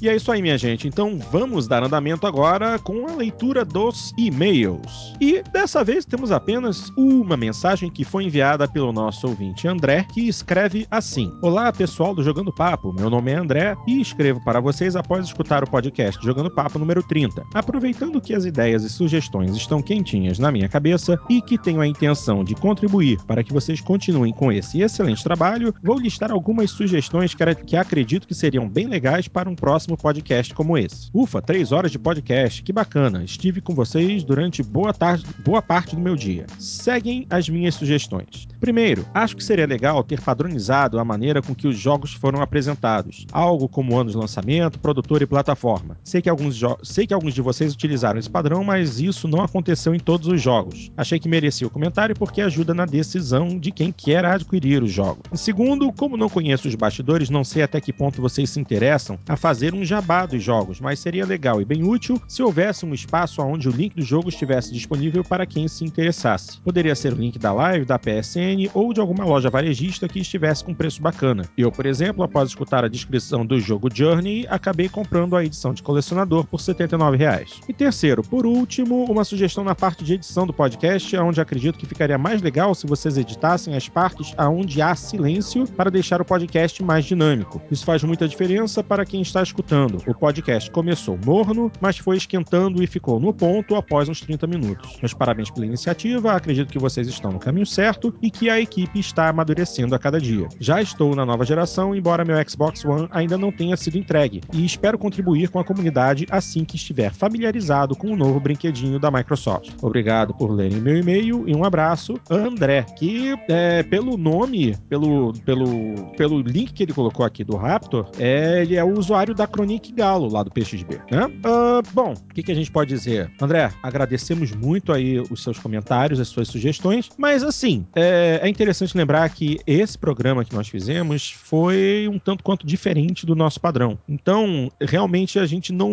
E é isso aí, minha gente. Então vamos dar andamento agora com a leitura dos e-mails. E dessa vez temos apenas uma mensagem que foi enviada pelo nosso ouvinte André, que escreve assim: Olá, pessoal do Jogando Papo. Meu nome é André e escrevo para vocês após escutar o podcast Jogando Papo número 30. Aproveitando que as ideias e sugestões estão quentinhas na minha cabeça e que tenho a intenção de contribuir para que vocês continuem com esse excelente trabalho, vou listar algumas sugestões que, acredito que seriam bem legais para um próximo próximo podcast como esse. Ufa, três horas de podcast, que bacana. Estive com vocês durante boa, tarde, boa parte do meu dia. Seguem as minhas sugestões. Primeiro, acho que seria legal ter padronizado a maneira com que os jogos foram apresentados. Algo como ano de lançamento, produtor e plataforma. Sei que alguns, sei que alguns de vocês utilizaram esse padrão, mas isso não aconteceu em todos os jogos. Achei que merecia o comentário porque ajuda na decisão de quem quer adquirir o jogo. Segundo, como não conheço os bastidores, não sei até que ponto vocês se interessam a fazer um jabá dos jogos, mas seria legal e bem útil se houvesse um espaço onde o link do jogo estivesse disponível para quem se interessasse. Poderia ser o link da live, da PSN ou de alguma loja varejista que estivesse com preço bacana. Eu, por exemplo, após escutar a descrição do jogo Journey, acabei comprando a edição de colecionador por 79 reais. E terceiro, por último, uma sugestão na parte de edição do podcast, onde acredito que ficaria mais legal se vocês editassem as partes aonde há silêncio para deixar o podcast mais dinâmico. Isso faz muita diferença para quem está escutando. O podcast começou morno, mas foi esquentando e ficou no ponto após uns 30 minutos. Meus parabéns pela iniciativa, acredito que vocês estão no caminho certo e que a equipe está amadurecendo a cada dia. Já estou na nova geração, embora meu Xbox One ainda não tenha sido entregue, e espero contribuir com a comunidade assim que estiver familiarizado com o novo brinquedinho da Microsoft. Obrigado por lerem meu e-mail e um abraço, André, que é, pelo nome, pelo, pelo, pelo link que ele colocou aqui do Raptor, é, ele é o usuário da Chronic Galo lá do PXB, né? Uh, bom, o que, que a gente pode dizer? André, agradecemos muito aí os seus comentários, as suas sugestões, mas assim, é, é interessante lembrar que esse programa que nós fizemos foi um tanto quanto diferente do nosso padrão. Então, realmente a gente não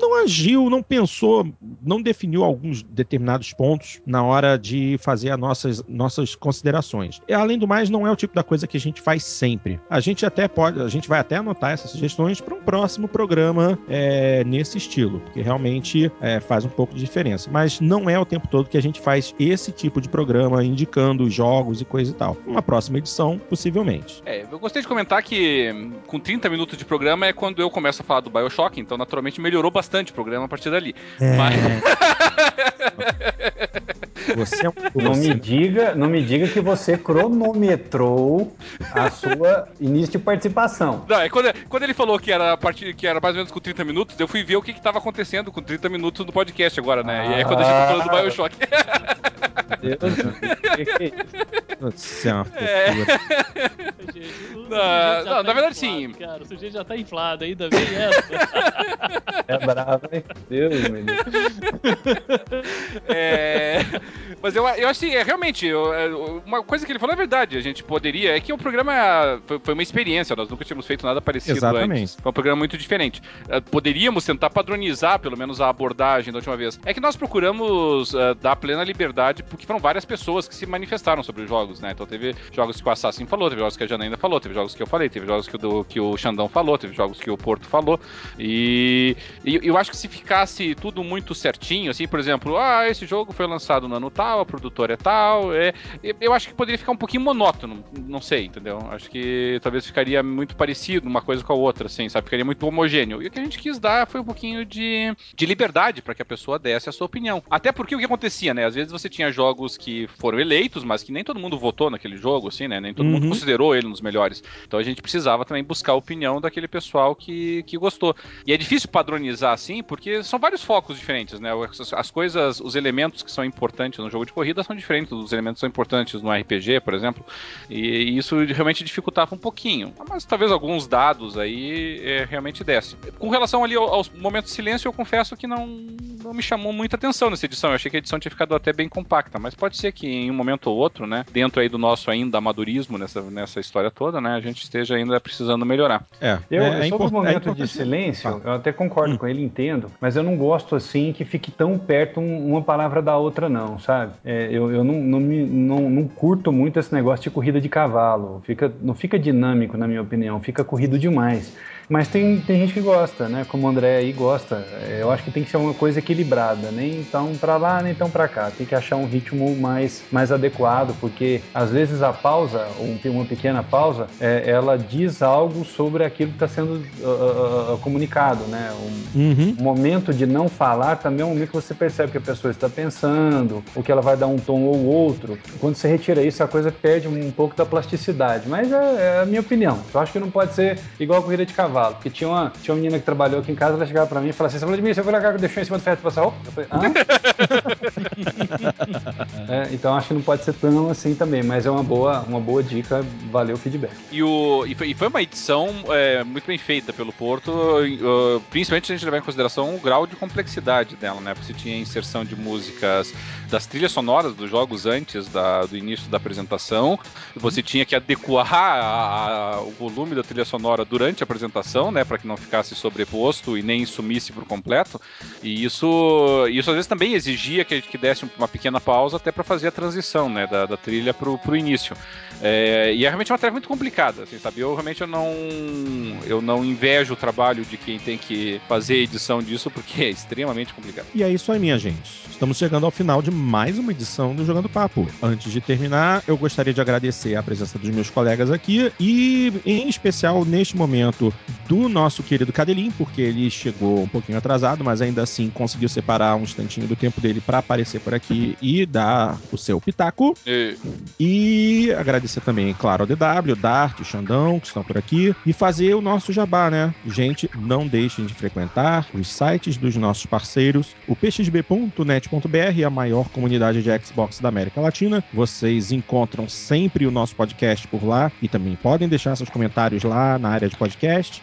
não agiu, não pensou, não definiu alguns determinados pontos na hora de fazer as nossas, nossas considerações. E, além do mais, não é o tipo da coisa que a gente faz sempre. A gente até pode, a gente vai até anotar essas sugestões para um próximo programa é, nesse estilo, porque realmente é, faz um pouco de diferença. Mas não é o tempo todo que a gente faz esse tipo de programa indicando jogos e coisa e tal. Uma próxima edição, possivelmente. É, eu gostei de comentar que com 30 minutos de programa é quando eu começo a falar do Bioshock, então naturalmente melhorou bastante o programa a partir dali. É... Mas... Você é um... não me diga, não me diga que você cronometrou a sua início de participação. Não, é quando, quando ele falou que era a partir que era mais ou menos com 30 minutos, eu fui ver o que estava acontecendo com 30 minutos no podcast agora, né? Ah, e aí quando a gente tá falando do BioShock. Deus, Você é uma é. Não, não, na verdade, inflado, sim. Cara, o sujeito já tá inflado ainda, vem essa. É bravo, hein? Deus, meu Deus. É... Mas eu, eu acho que é, realmente, eu, é, uma coisa que ele falou é verdade. A gente poderia. É que o programa foi, foi, uma experiência, nós nunca tínhamos feito nada parecido Exatamente. antes. Foi um programa muito diferente. É, poderíamos tentar padronizar, pelo menos, a abordagem da última vez. É que nós procuramos uh, dar plena liberdade, porque foram várias pessoas que se manifestaram sobre os jogos, né? Então teve jogos que o Assassin falou, teve jogos que a Janaína falou, teve jogos que eu falei, teve jogos que o, que o Xandão falou, teve jogos que o Porto falou. E, e eu acho que se ficasse tudo muito certinho, assim, por exemplo, ah, esse jogo foi lançado no ano tal, a produtora é tal. É, eu acho que poderia ficar um pouquinho monótono, não sei, entendeu? Acho que talvez ficaria muito parecido uma coisa com a outra, assim, sabe? Ficaria muito homogêneo. E o que a gente quis dar foi um pouquinho de, de liberdade para que a pessoa desse a sua opinião. Até porque o que acontecia, né? Às vezes você tinha jogos que foram eleitos, mas que nem todo mundo votou naquele jogo, assim, né? Nem todo uhum. mundo considerou ele nos melhores. Então a gente precisava também buscar a opinião daquele pessoal que, que gostou. E é difícil padronizar assim, porque são vários focos diferentes, né? As coisas, os elementos que são importantes no jogo de corrida são diferentes dos elementos são importantes no RPG, por exemplo. E, isso realmente dificultava um pouquinho. Mas talvez alguns dados aí é, realmente desse. Com relação ali aos momentos de silêncio, eu confesso que não, não me chamou muita atenção nessa edição. Eu achei que a edição tinha ficado até bem compacta, mas pode ser que em um momento ou outro, né, dentro aí do nosso ainda amadurismo nessa, nessa história toda, né, a gente esteja ainda precisando melhorar. É, eu, é, sobre o momento é de silêncio, eu até concordo hum. com ele, entendo, mas eu não gosto assim que fique tão perto uma palavra da outra, não, sabe? É, eu, eu não, não, me, não, não curto muito esse negócio de corrida de cavalo. Fica, não fica dinâmico, na minha opinião, fica corrido demais. Mas tem, tem gente que gosta, né? Como o André aí gosta. É, eu acho que tem que ser uma coisa equilibrada, nem tão para lá, nem tão para cá. Tem que achar um ritmo mais, mais adequado, porque às vezes a pausa, ou uma pequena pausa, é, ela diz algo sobre aquilo que está sendo uh, uh, comunicado, né? Um uhum. momento de não falar também é um momento que você percebe que a pessoa está pensando, ou que ela vai dar um tom ou outro. Quando você retira isso, a coisa perde um pouco da plasticidade. Mas é, é a minha opinião. Eu acho que não pode ser igual a corrida de cavalo cavalo. Porque tinha uma, tinha uma menina que trabalhou aqui em casa, ela chegava pra mim e falava assim: Você falou de mim, você foi lá que deixou em cima do ferro de passar roupa? Eu falei, hã? é, então acho que não pode ser tão assim também, mas é uma boa, uma boa dica, valeu o feedback. E, o, e, foi, uma edição é, muito bem feita pelo Porto, principalmente se a gente levar em consideração o grau de complexidade dela, né? Porque você tinha inserção de músicas das trilhas sonoras dos jogos antes da, do início da apresentação, você tinha que adequar a, a, o volume da trilha sonora durante a apresentação, né? Para que não ficasse sobreposto e nem sumisse por completo. E isso, isso às vezes também exigia que a gente desse uma pequena pausa até para fazer a transição, né? Da, da trilha pro, pro início. É, e é realmente uma tarefa muito complicada, assim, sabe? Eu realmente eu não, eu não invejo o trabalho de quem tem que fazer a edição disso, porque é extremamente complicado. E é isso aí, minha gente. Estamos chegando ao final de mais uma edição do Jogando Papo. Antes de terminar, eu gostaria de agradecer a presença dos meus colegas aqui e, em especial, neste momento, do nosso querido Cadelim, porque ele chegou um pouquinho atrasado, mas ainda assim conseguiu separar um instantinho do tempo dele para aparecer por aqui e dar o seu pitaco. E... E agradecer também, claro, ao DW, Dart, Xandão, que estão por aqui, e fazer o nosso jabá, né? Gente, não deixem de frequentar os sites dos nossos parceiros, o pxb.net.br, a maior comunidade de Xbox da América Latina. Vocês encontram sempre o nosso podcast por lá e também podem deixar seus comentários lá na área de podcast.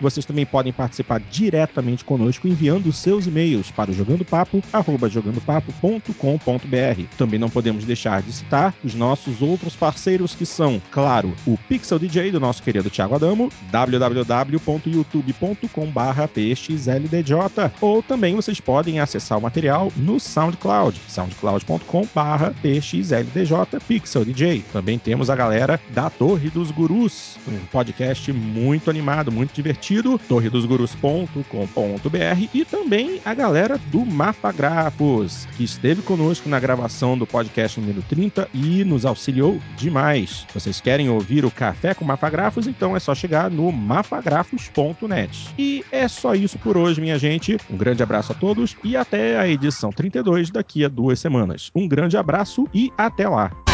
Vocês também podem participar diretamente conosco enviando seus e-mails para o jogandopapo@jogandopapo.com.br. Também não podemos deixar de citar os nossos outros parceiros que são, claro, o Pixel DJ do nosso querido Thiago Adamo, www.youtube.com/pxldj, ou também vocês podem acessar o material no SoundCloud, soundcloud.com/pxldj Pixel DJ. Também temos a galera da Torre dos Gurus, um podcast muito animado, muito divertido torredosgurus.com.br e também a galera do Mafagrafos, que esteve conosco na gravação do podcast número 30 e nos auxiliou demais. Vocês querem ouvir o Café com Mafagrafos? Então é só chegar no mafagrafos.net. E é só isso por hoje, minha gente. Um grande abraço a todos e até a edição 32 daqui a duas semanas. Um grande abraço e até lá!